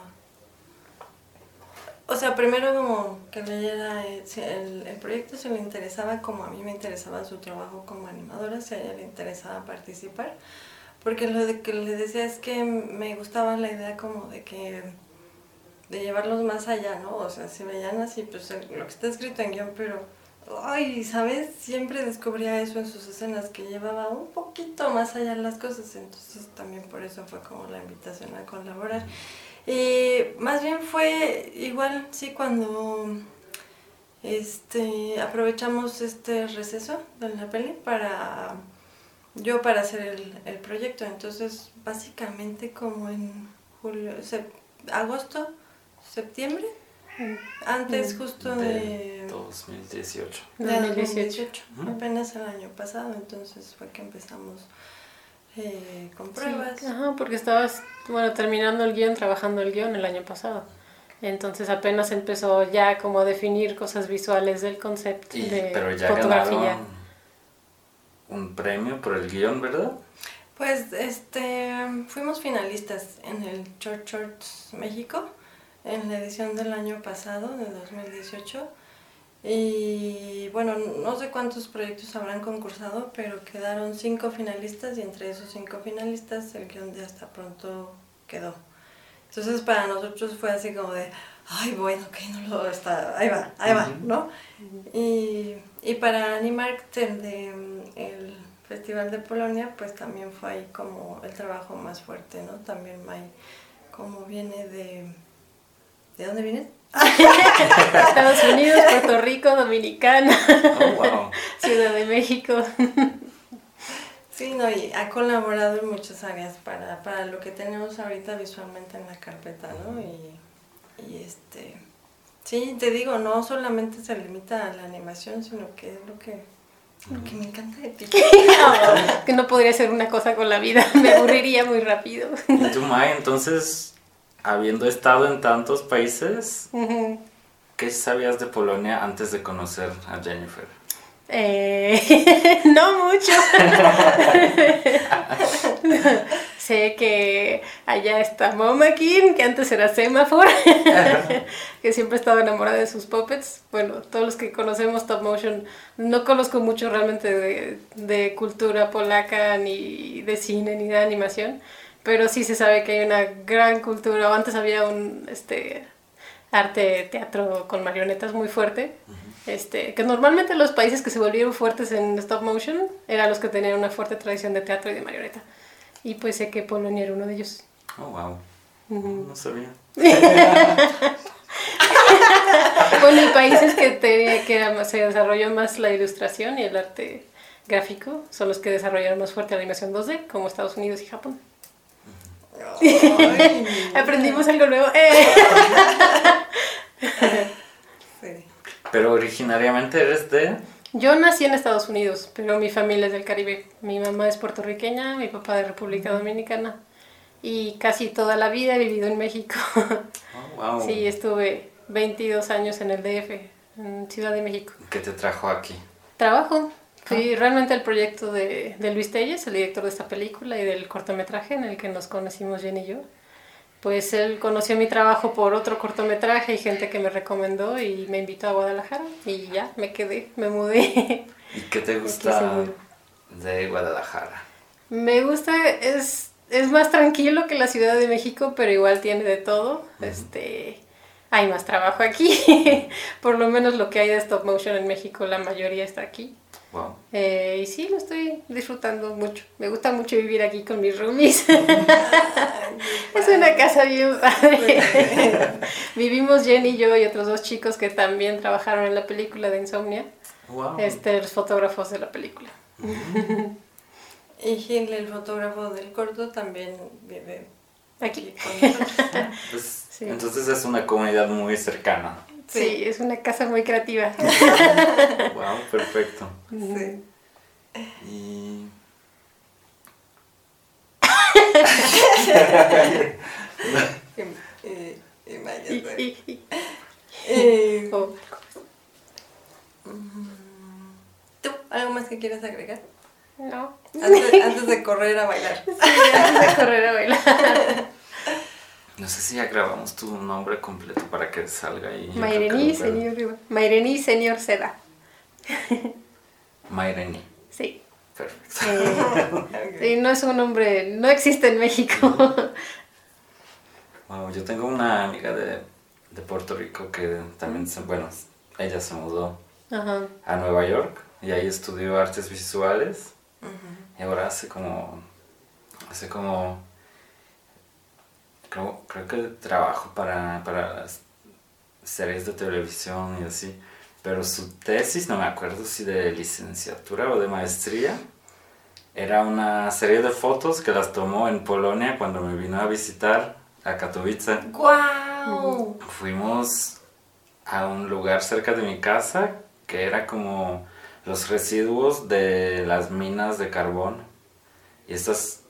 O sea, primero como que leyera eh, el, el proyecto si le interesaba como a mí me interesaba su trabajo como animadora, si a ella le interesaba participar. Porque lo que le decía es que me gustaba la idea como de que de llevarlos más allá, ¿no? O sea, si veían así, pues lo que está escrito en guion, pero, ay, ¿sabes? Siempre descubría eso en sus escenas, que llevaba un poquito más allá las cosas, entonces también por eso fue como la invitación a colaborar. Y más bien fue igual, sí, cuando este, aprovechamos este receso de la peli para yo para hacer el, el proyecto. Entonces, básicamente como en julio, sep- agosto, septiembre, antes justo de de, 2018. de 2018. 2018, Ujú. apenas el año pasado, entonces fue que empezamos eh, con Sí, pruebas. ajá, porque estabas, bueno, terminando el guion, trabajando el guion el año pasado. Entonces apenas empezó ya como a definir cosas visuales del concepto Y, de pero ya fotografía. un premio por el guion, ¿verdad? Pues este fuimos finalistas en el Short Shorts México en la edición del año pasado, de 2018. Y bueno, no sé cuántos proyectos habrán concursado, pero quedaron cinco finalistas y entre esos cinco finalistas el guion de hasta pronto quedó. Entonces para nosotros fue así como de, ay bueno, que no lo está, ahí va, ahí va. ¿no? Y, y para animar el, de, el Festival de Polonia, pues también fue ahí como el trabajo más fuerte, ¿no? También May, como viene de... ¿De dónde viene? Estados Unidos, Puerto Rico, Dominicana, Oh, wow. Ciudad de México. Sí, no, y ha colaborado en muchas áreas para, para lo que tenemos ahorita visualmente en la carpeta, ¿no? Y, y este... Sí, te digo, no solamente se limita a la animación, sino que es lo que, lo que me encanta de ti. que no podría ser una cosa con la vida, me aburriría muy rápido. Y tú, Mai, entonces, habiendo estado en tantos países. ¿qué sabías de Polonia antes de conocer a Jennifer? Eh, no mucho. sé que allá está Momakin, que antes era Semaphore, que siempre estaba enamorada de sus puppets. Bueno, todos los que conocemos Stop Motion, no conozco mucho realmente de, de cultura polaca, ni de cine, ni de animación, pero sí se sabe que hay una gran cultura, o antes había un este, arte, teatro con marionetas muy fuerte, este, que normalmente los países que se volvieron fuertes en stop motion eran los que tenían una fuerte tradición de teatro y de marioneta. Y pues sé que Polonia era uno de ellos. Oh, wow. No sabía. Bueno, y países que, te- que era más- se desarrolló más la ilustración y el arte gráfico son los que desarrollaron más fuerte la animación 2D, como Estados Unidos y Japón. Aprendimos algo nuevo. ¡Eh! sí. Pero originariamente eres de... Yo nací en Estados Unidos, pero mi familia es del Caribe. Mi mamá es puertorriqueña, mi papá de República Dominicana. Y casi toda la vida he vivido en México. Oh, wow. Sí, estuve 22 años en el DF, en Ciudad de México. ¿Qué te trajo aquí? Trabajo. Fui realmente el proyecto de, de Luis Telles, el director de esta película y del cortometraje en el que nos conocimos Jen y yo. Pues él conoció mi trabajo por otro cortometraje y gente que me recomendó y me invitó a Guadalajara y ya me quedé, me mudé. ¿Y qué te gusta de Guadalajara? me gusta, es, es más tranquilo que la Ciudad de México, pero igual tiene de todo. Este, hay más trabajo aquí. por lo menos lo que hay de stop motion en México, la mayoría está aquí. Wow. Eh, y sí, lo estoy disfrutando mucho. Me gusta mucho vivir aquí con mis roomies. es una casa bien padre. Vivimos Jen y yo y otros dos chicos que también trabajaron en la película de Insomnia. Wow. Este, los fotógrafos de la película. Y Gil, el fotógrafo del corto, también vive Aquí. aquí con nosotros. Pues, Sí. Entonces es una comunidad muy cercana. Sí, es una casa muy creativa. Wow, perfecto. Sí. Y... Y, y, y vaya, Y- sí. y- y- Eh, oh, ¿Tú algo más que quieras agregar? no. Antes, antes de correr a bailar. Sí, antes de correr a bailar. No sé si ya grabamos tu nombre completo para que salga ahí. Mairení, señor, Mairení, señor Seda. Mairení. Sí. Perfecto. Eh, sí, no es un nombre, no existe en México. Wow, yo tengo una amiga de, de Puerto Rico que también, se, bueno, ella se mudó Ajá. a Nueva York y ahí estudió artes visuales y ahora hace como, hace como, creo, creo que trabajo para, para series de televisión y así, pero su tesis, no me acuerdo si de licenciatura o de maestría, era una serie de fotos que las tomó en Polonia cuando me vino a visitar a Katowice. ¡Guau! Fuimos a un lugar cerca de mi casa que era como los residuos de las minas de carbón. Y estas,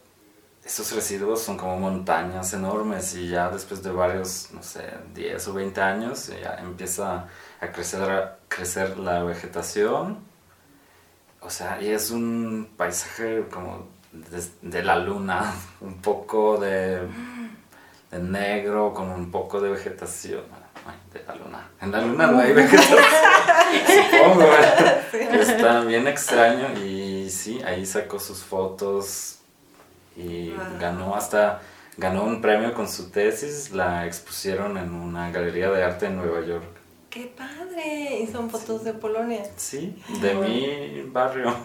estos residuos son como montañas enormes y ya después de varios, no sé, 10 o 20 años ya empieza a crecer, a crecer la vegetación. O sea, y es un paisaje como de, de la luna, un poco de de negro con un poco de vegetación. De la luna. En la luna no hay vegetación. Supongo. Está bien extraño y sí, ahí sacó sus fotos y Wow. ganó hasta ganó un premio con su tesis, la expusieron en una galería de arte en Nueva York. ¡Qué padre! Y son fotos de Polonia. Sí, de mi barrio,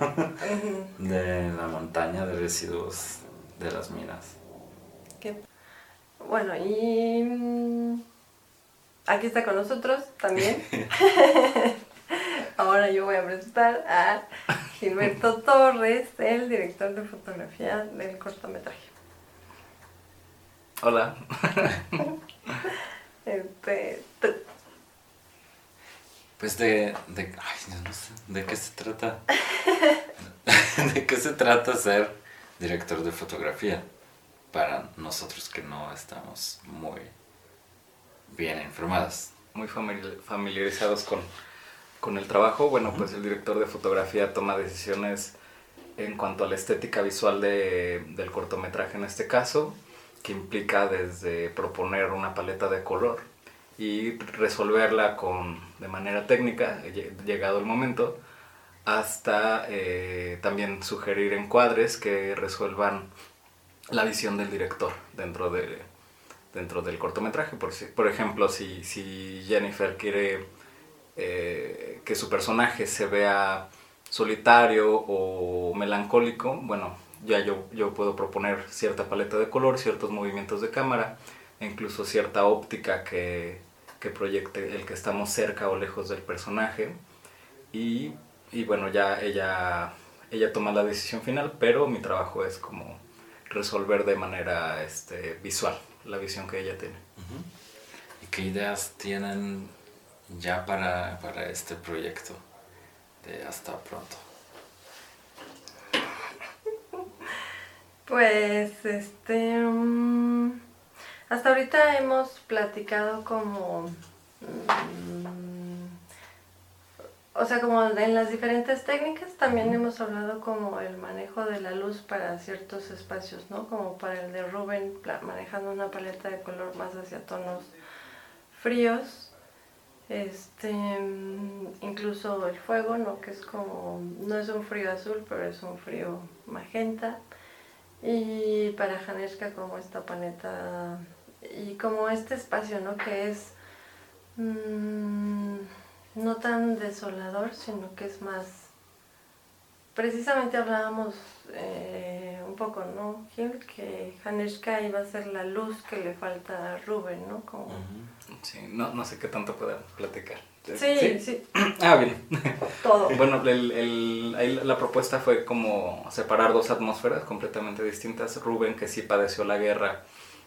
de la montaña de residuos de las minas. Qué- Bueno, y mm, aquí está con nosotros también. Ahora yo voy a presentar a Gilberto Torres, el director de fotografía del cortometraje. Hola. Este, tú- Pues de, de, ay, no sé, ¿de qué se trata? ¿De qué se trata ser director de fotografía? Para nosotros que no estamos muy bien informados. Muy famili- familiarizados con, con el trabajo. Bueno, pues el director de fotografía toma decisiones en cuanto a la estética visual de- del cortometraje en este caso, que implica desde proponer una paleta de color y resolverla con, de manera técnica, lle- llegado el momento, hasta eh, también sugerir encuadres que resuelvan la visión del director dentro, de, dentro del cortometraje. Por, por ejemplo, si, si Jennifer quiere eh, que su personaje se vea solitario o melancólico, bueno, ya yo, yo puedo proponer cierta paleta de color, ciertos movimientos de cámara, e incluso cierta óptica que, que proyecte el que estamos cerca o lejos del personaje. Y, y bueno, ya ella, ella toma la decisión final, pero mi trabajo es como resolver de manera este, visual la visión que ella tiene. ¿Y qué ideas tienen ya para, para este proyecto de hasta pronto? Pues, este, mm, hasta ahorita hemos platicado como, mm, o sea, como en las diferentes técnicas, también hemos hablado como el manejo de la luz para ciertos espacios, ¿no? Como para el de Rubén, manejando una paleta de color más hacia tonos fríos, este, incluso el fuego, ¿no? Que es como, no es un frío azul, pero es un frío magenta. Y para Janeska como esta paneta y como este espacio, ¿no? Que es mm, no tan desolador, sino que es más... Precisamente hablábamos eh, un poco, ¿no, Gil? Que Janeska iba a ser la luz que le falta a Rubén, ¿no? Como... Sí, no, no sé qué tanto pueda platicar. Sí, sí. Ah, bien. Todo. bueno, el, el, ahí la propuesta fue como separar dos atmósferas completamente distintas. Rubén, que sí padeció la guerra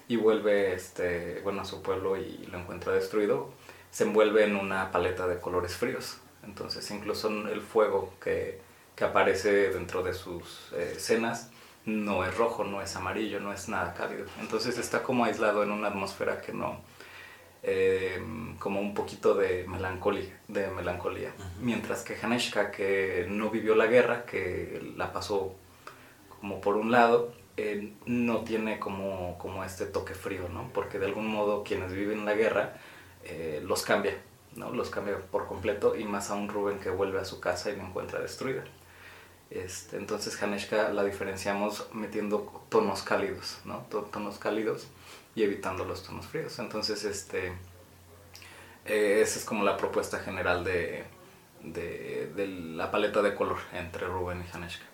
y vuelve este, bueno, a su pueblo y lo encuentra destruido, se envuelve en una paleta de colores fríos. Entonces, incluso el fuego que, que aparece dentro de sus eh, escenas no es rojo, no es amarillo, no es nada cálido. Entonces está como aislado en una atmósfera que no, eh, como un poquito de melancolía, de melancolía. Mientras que Haneshka, que no vivió la guerra, que la pasó como por un lado, eh, no tiene como, como este toque frío, ¿no? Porque de algún modo quienes viven la guerra eh, los cambia, ¿no? Los cambia por completo y más a un Rubén que vuelve a su casa y la encuentra destruida. Este, entonces Haneshka la diferenciamos metiendo tonos cálidos, ¿no? Tonos cálidos y evitando los tonos fríos. Entonces, este, eh, esa es como la propuesta general de, de, la paleta de color entre Rubén y Haneshka.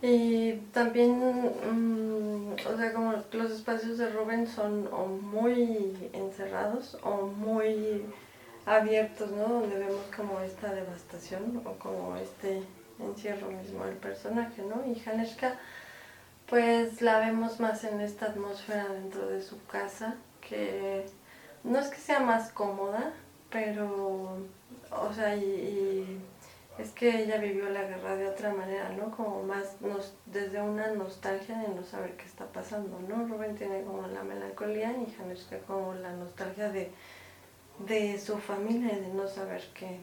Y también, mm, o sea, como los espacios de Rubén son o muy encerrados o muy abiertos, ¿no? Donde vemos como esta devastación o como este encierro mismo del personaje, ¿no? Y Haneshka pues la vemos más en esta atmósfera dentro de su casa, que no es que sea más cómoda, pero, o sea, y, es que ella vivió la guerra de otra manera, ¿no? Como más nos, desde una nostalgia de no saber qué está pasando, ¿no? Rubén tiene como la melancolía y Janeska como la nostalgia de, de su familia de no saber qué,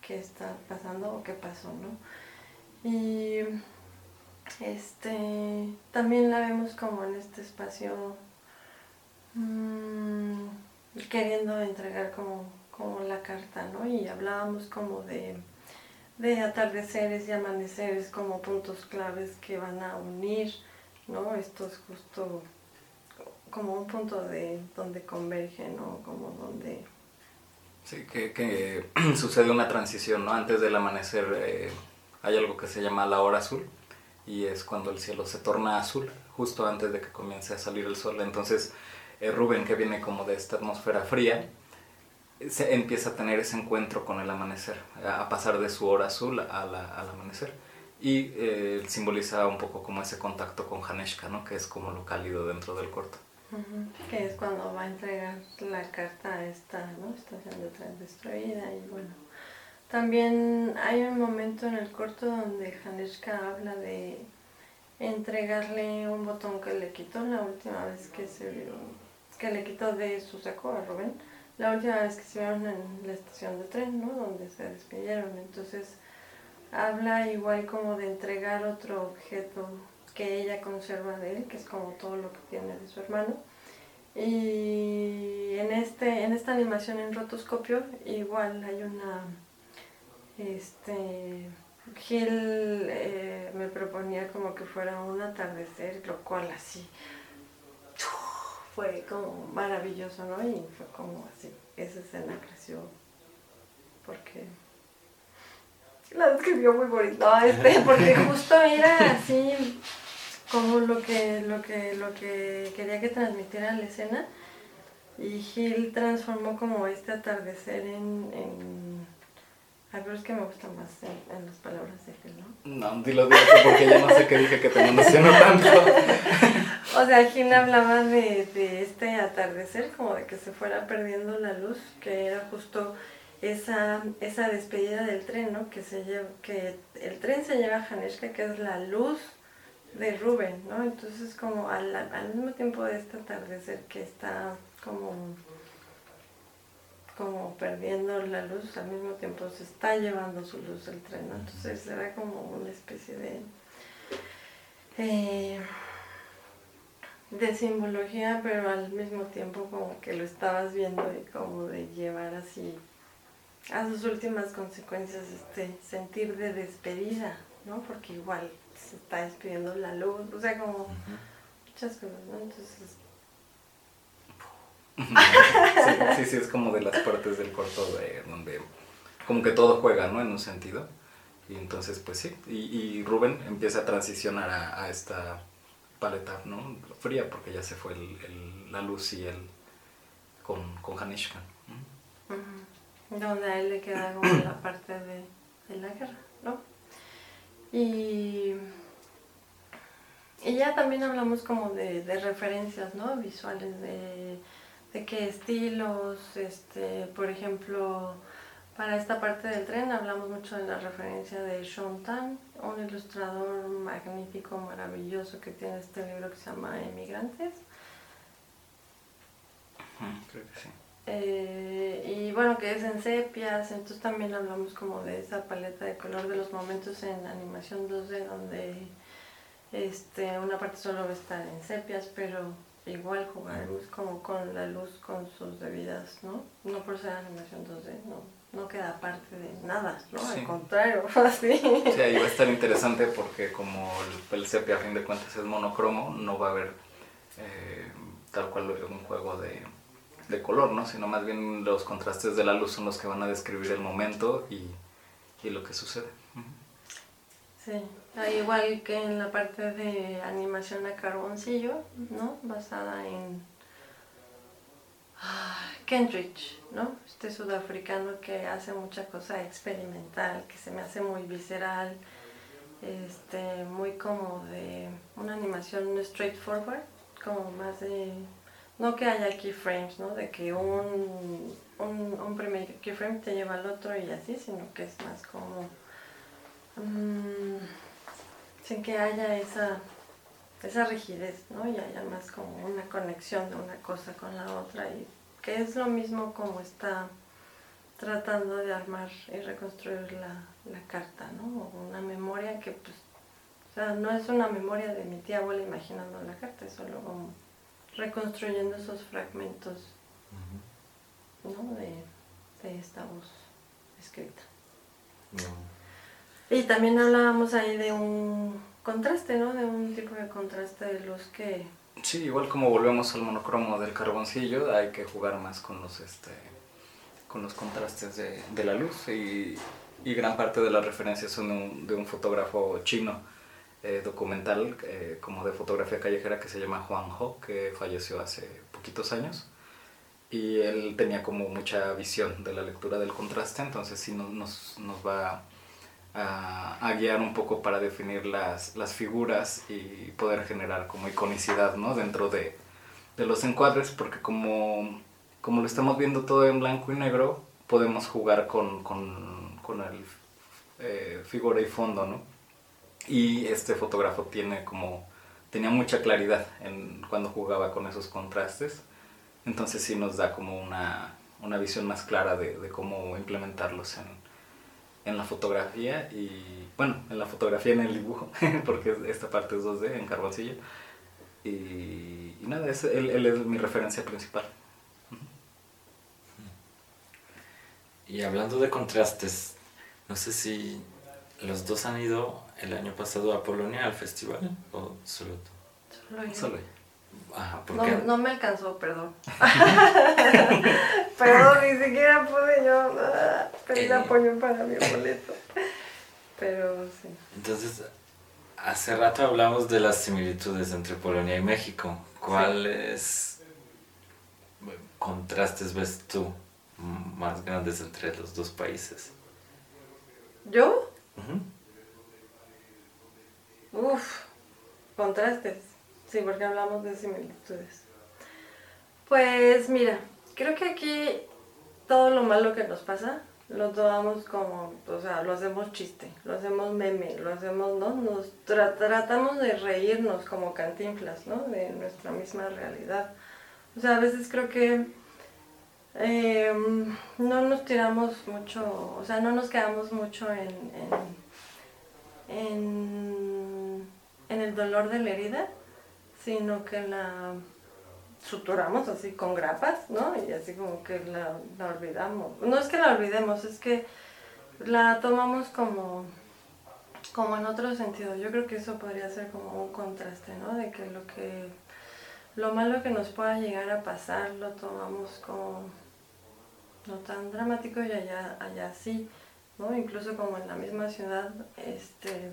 qué está pasando o qué pasó, ¿no? Y este, también la vemos como en este espacio mmm, queriendo entregar como, como la carta, ¿no? Y hablábamos como de, de atardeceres y amaneceres como puntos claves que van a unir, ¿no? Esto es justo como un punto de donde convergen, ¿no? Como donde... Sí, que, sucede una transición, ¿no? Antes del amanecer eh, hay algo que se llama la hora azul, y es cuando el cielo se torna azul, justo antes de que comience a salir el sol. Entonces eh, Rubén, que viene como de esta atmósfera fría, se empieza a tener ese encuentro con el amanecer, a pasar de su hora azul al amanecer. Y eh, simboliza un poco como ese contacto con Haneshka, ¿no? que es como lo cálido dentro del corto. Que es cuando va a entregar la carta a esta ¿no? estación de tren destruida y bueno también hay un momento en el corto donde Haneshka habla de entregarle un botón que le quitó la última vez que se que le quitó de su saco a Rubén, la última vez que se vieron en la estación de tren, ¿no? Donde se despidieron. Entonces habla igual como de entregar otro objeto que ella conserva de él, que es como todo lo que tiene de su hermano. Y en, este, en esta animación en rotoscopio igual hay una este, Gil eh, me proponía como que fuera un atardecer, lo cual así fue como maravilloso, ¿no? Y fue como así, esa escena creció porque la describió muy bonito, no, este, porque justo era así como lo que, lo que, lo que quería que transmitiera la escena y Gil transformó como este atardecer en, en Ay, pero es que me gusta más en, en las palabras de Gil, ¿no? No, dilo, dilo, porque ya no sé qué dije que te emocionó tanto. O sea, Gil hablaba de, de este atardecer, como de que se fuera perdiendo la luz, que era justo esa, esa despedida del tren, ¿no? Que, se lleva, que el tren se lleva a Haneshka, que es la luz de Rubén, ¿no? Entonces como al, al mismo tiempo de este atardecer que está como, como perdiendo la luz, al mismo tiempo se está llevando su luz el tren, ¿no? Entonces era como una especie de... Eh, de simbología, pero al mismo tiempo como que lo estabas viendo y como de llevar así a sus últimas consecuencias este sentir de despedida, ¿no? Porque igual se está despidiendo la luz, o sea, como muchas cosas, ¿no? Entonces... sí, sí, sí, es como de las partes del corto de donde como que todo juega, ¿no? En un sentido. Y entonces, pues sí, y, y Rubén empieza a transicionar a, a esta paleta, ¿no? Fría, porque ya se fue el, el, la luz y el con, con Hanishka. Donde a él le queda como la parte de, de la guerra. Y, y ya también hablamos como de, de referencias, ¿no? Visuales, de, de qué estilos, este, por ejemplo, para esta parte del tren hablamos mucho de la referencia de Sean Tan, un ilustrador magnífico, maravilloso que tiene este libro que se llama Emigrantes. Creo que sí. Eh, y bueno, que es en sepias, entonces también hablamos como de esa paleta de color de los momentos en animación 2D donde este, una parte solo va a estar en sepias, pero igual jugaremos como con la luz con sus debidas, ¿no? No por ser animación 2D, no, no queda parte de nada, ¿no? Sí. Al contrario, así. Sí, ahí va a estar interesante porque como el, el sepia a fin de cuentas es monocromo, no va a haber eh, tal cual un juego de, de color, ¿no? Sino más bien los contrastes de la luz son los que van a describir el momento y, y lo que sucede. Sí, ah, igual que en la parte de animación a carboncillo, ¿no? Basada en ah, Kentridge, ¿no? Este sudafricano que hace mucha cosa experimental, que se me hace muy visceral, este, muy como de una animación straightforward, como más de, no que haya keyframes, ¿no? De que un, un, un primer keyframe te lleva al otro y así, sino que es más como Mm, sin que haya esa, esa rigidez, ¿no? Y haya más como una conexión de una cosa con la otra y que es lo mismo como está tratando de armar y reconstruir la, la carta, ¿no? O una memoria que pues, o sea, no es una memoria de mi tía abuela imaginando la carta, es solo como reconstruyendo esos fragmentos, ¿no? De, de esta voz escrita. Y también hablábamos ahí de un contraste, ¿no? De un tipo de contraste de luz que... Sí, igual como volvemos al monocromo del carboncillo, hay que jugar más con los, este, con los contrastes de, de la luz y, y gran parte de las referencias son de un, de un fotógrafo chino eh, documental eh, como de fotografía callejera que se llama Juan Ho, que falleció hace poquitos años. Y él tenía como mucha visión de la lectura del contraste, entonces sí nos, nos va a, a guiar un poco para definir las, las figuras y poder generar como iconicidad ¿no? dentro de, de los encuadres, porque como, como lo estamos viendo todo en blanco y negro, podemos jugar con, con, con el eh, figura y fondo, ¿no? Y este fotógrafo tiene como, tenía mucha claridad en, cuando jugaba con esos contrastes, entonces sí nos da como una, una visión más clara de, cómo implementarlos en, en la fotografía y bueno, en la fotografía en el dibujo, porque esta parte es 2D en carboncillo. Y, nada, es, él, es mi referencia principal. Y hablando de contrastes, no sé si ¿Los dos han ido el año pasado a Polonia al festival? ¿O solo tú? Solo yo. Solo. Ajá, ¿por No, qué? no me alcanzó, perdón. perdón, ni siquiera pude yo ah, pedir Eh. apoyo para mi boleto. Pero sí. Entonces, hace rato hablamos de las similitudes entre Polonia y México. ¿Cuáles contrastes ves tú más grandes entre los dos países? ¿Yo? Ujú. Uf, contrastes. Sí, porque hablamos de similitudes. Pues mira, creo que aquí todo lo malo que nos pasa lo tomamos como, o sea, lo hacemos chiste, lo hacemos meme, lo hacemos, ¿no? Nos tra- tratamos de reírnos como cantinflas, ¿no? De nuestra misma realidad. O sea, a veces creo que eh, no nos tiramos mucho, o sea, no nos quedamos mucho en, en el dolor de la herida, sino que la suturamos así con grapas, ¿no? Y así como que la, olvidamos. No es que la olvidemos, es que la tomamos como, como en otro sentido. Yo creo que eso podría ser como un contraste, ¿no? De que lo que lo malo que nos pueda llegar a pasar lo tomamos como no tan dramático y allá, allá sí, ¿no? Incluso como en la misma ciudad, este,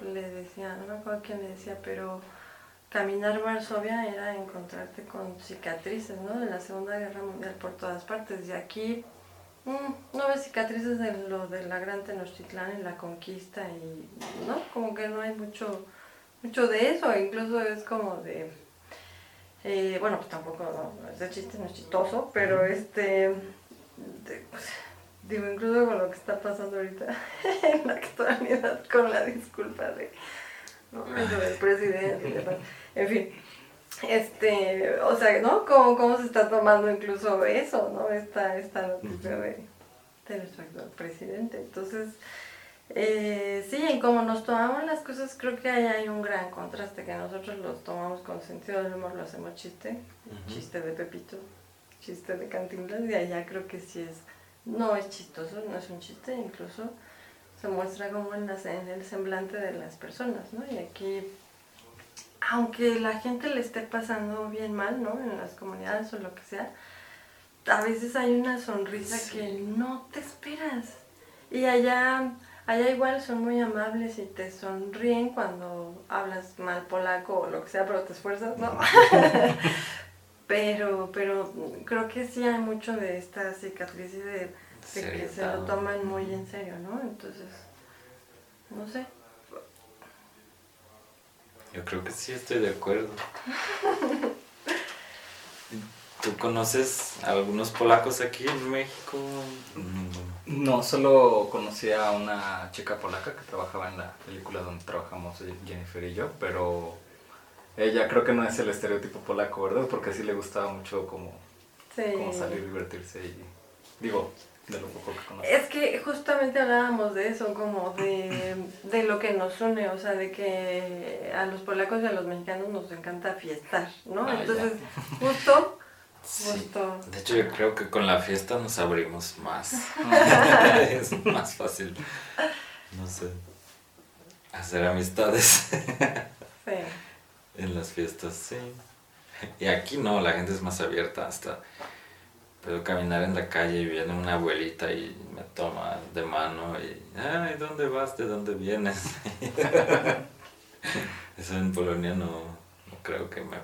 le decía, no me acuerdo quién le decía, pero caminar Varsovia era encontrarte con cicatrices, ¿no? De la Segunda Guerra Mundial por todas partes. Y aquí mm, no ves cicatrices de lo de la Gran Tenochtitlán en la conquista y, ¿no? Como que no hay mucho, mucho de eso, incluso es como de... eh, bueno, pues tampoco, no, ese chiste no es chistoso, pero este... pues, digo, incluso con lo que está pasando ahorita en la actualidad, con la disculpa de... ¿no? Eso del presidente. En fin, este, o sea, ¿no? ¿Cómo, cómo se está tomando incluso eso, ¿no? Esta, esta noticia de, de nuestro actual presidente. Entonces, eh, sí, en cómo nos tomamos las cosas, creo que ahí hay un gran contraste, que nosotros los tomamos con sentido del humor, lo hacemos chiste, chiste de Pepito, chiste de Cantinflas, y allá creo que sí es, no es chistoso, no es un chiste, incluso se muestra como en, las- en el semblante de las personas, ¿no? Y aquí, aunque la gente le esté pasando bien mal, ¿no? En las comunidades o lo que sea, a veces hay una sonrisa Sí. que no te esperas. Y allá, allá igual son muy amables y te sonríen cuando hablas mal polaco o lo que sea, pero te esfuerzas, ¿no? pero, pero creo que sí hay mucho de esta cicatriz y de, de que se lo toman muy en serio, ¿no? Entonces, no sé. Yo creo que sí estoy de acuerdo. ¿Tú conoces a algunos polacos aquí en México? No, solo conocí a una chica polaca que trabajaba en la película donde trabajamos Jennifer y yo, pero ella creo que no es el estereotipo polaco, ¿verdad? Porque sí le gustaba mucho como, Sí. como salir, divertirse y digo, de lo poco que conozco. Es que justamente hablábamos de eso, como de, de lo que nos une, o sea, de que a los polacos y a los mexicanos nos encanta fiestar, ¿no? Ah, ya. Entonces, justo, Sí. justo, De hecho, yo creo que con la fiesta nos abrimos más. es más fácil, no sé, hacer amistades sí. En las fiestas, sí. Y aquí no, la gente es más abierta hasta... Puedo caminar en la calle y viene una abuelita y me toma de mano y... Ay, ¿dónde vas? ¿De dónde vienes? Eso en Polonia no, no creo que me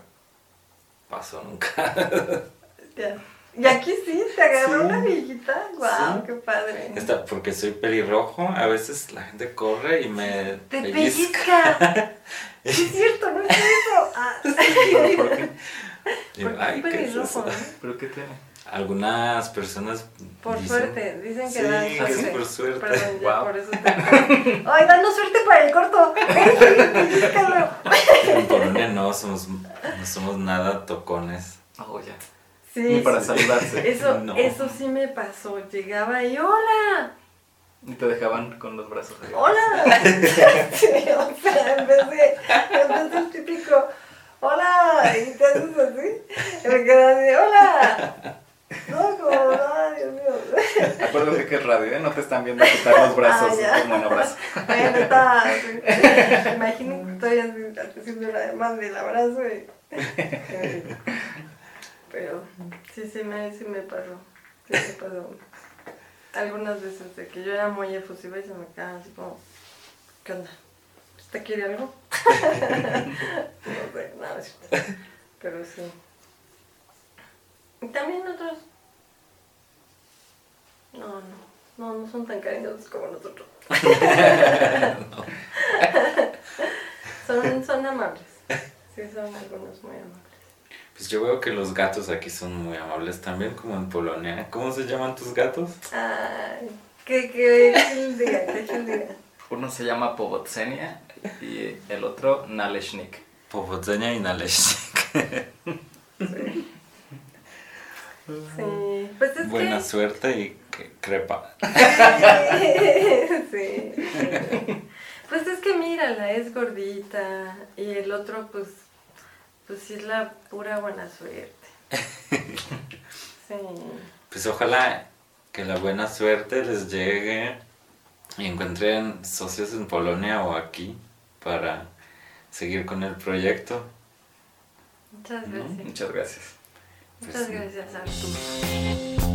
pasó nunca. Ya. Y aquí sí, te agarró Sí. una viejita, guau, Sí. qué padre. Está, porque soy pelirrojo, a veces la gente corre y me Te pellizca. pellizca. Sí, es cierto, no es eso. Ah. ¿Por qué? Y, Porque ay, es ¿qué es pelirrojo, eso? ¿no? ¿Pero qué tiene? Algunas personas Por dicen- suerte, dicen que Sí, dan que suerte. es por suerte. Perdón, ya Wow. por eso te... ¡Ay, danos suerte para el corto! En Polonia no somos, no somos nada tocones. Oh, ya. Sí, Ni para sí. saludarse. Eso, No. eso sí me pasó. Llegaba y ¡Hola! Y te dejaban con los brazos. ¡Hola! Sí, o sea, en vez de, en vez del típico ¡Hola! Y te haces así. Y me quedas así ¡Hola! No, como, ¡ay, Dios mío! Acuérdate que es radio, ¿eh? No te están viendo quitar los brazos Ah, como en abrazo. Bueno, está. Imagino que estoy haciendo la demanda del abrazo y. Pero sí, sí me, sí me pasó. Sí me pasó. Algunas veces de que yo era muy efusiva y se me quedaban así como. ¿Qué onda? ¿Usted quiere algo? no sé, nada. Pero sí. Y también otros. No, no. No, no son tan cariñosos como nosotros. son, son amables. Sí, son algunos muy amables. Pues yo veo que los gatos aquí son muy amables también, como en Polonia. ¿Cómo se llaman tus gatos? Ay, que, que él diga, que él diga. Uno se llama Powodzenia y el otro Naleshnik. Powodzenia y Naleśnik. Sí. Sí, pues es Buena que... suerte y que crepa. sí. Pues es que mírala, es gordita y el otro pues, pues sí es la pura buena suerte. Sí. Pues ojalá que la buena suerte les llegue y encuentren socios en Polonia o aquí para seguir con el proyecto. Muchas gracias. Muchas gracias. Muchas gracias, Arturo.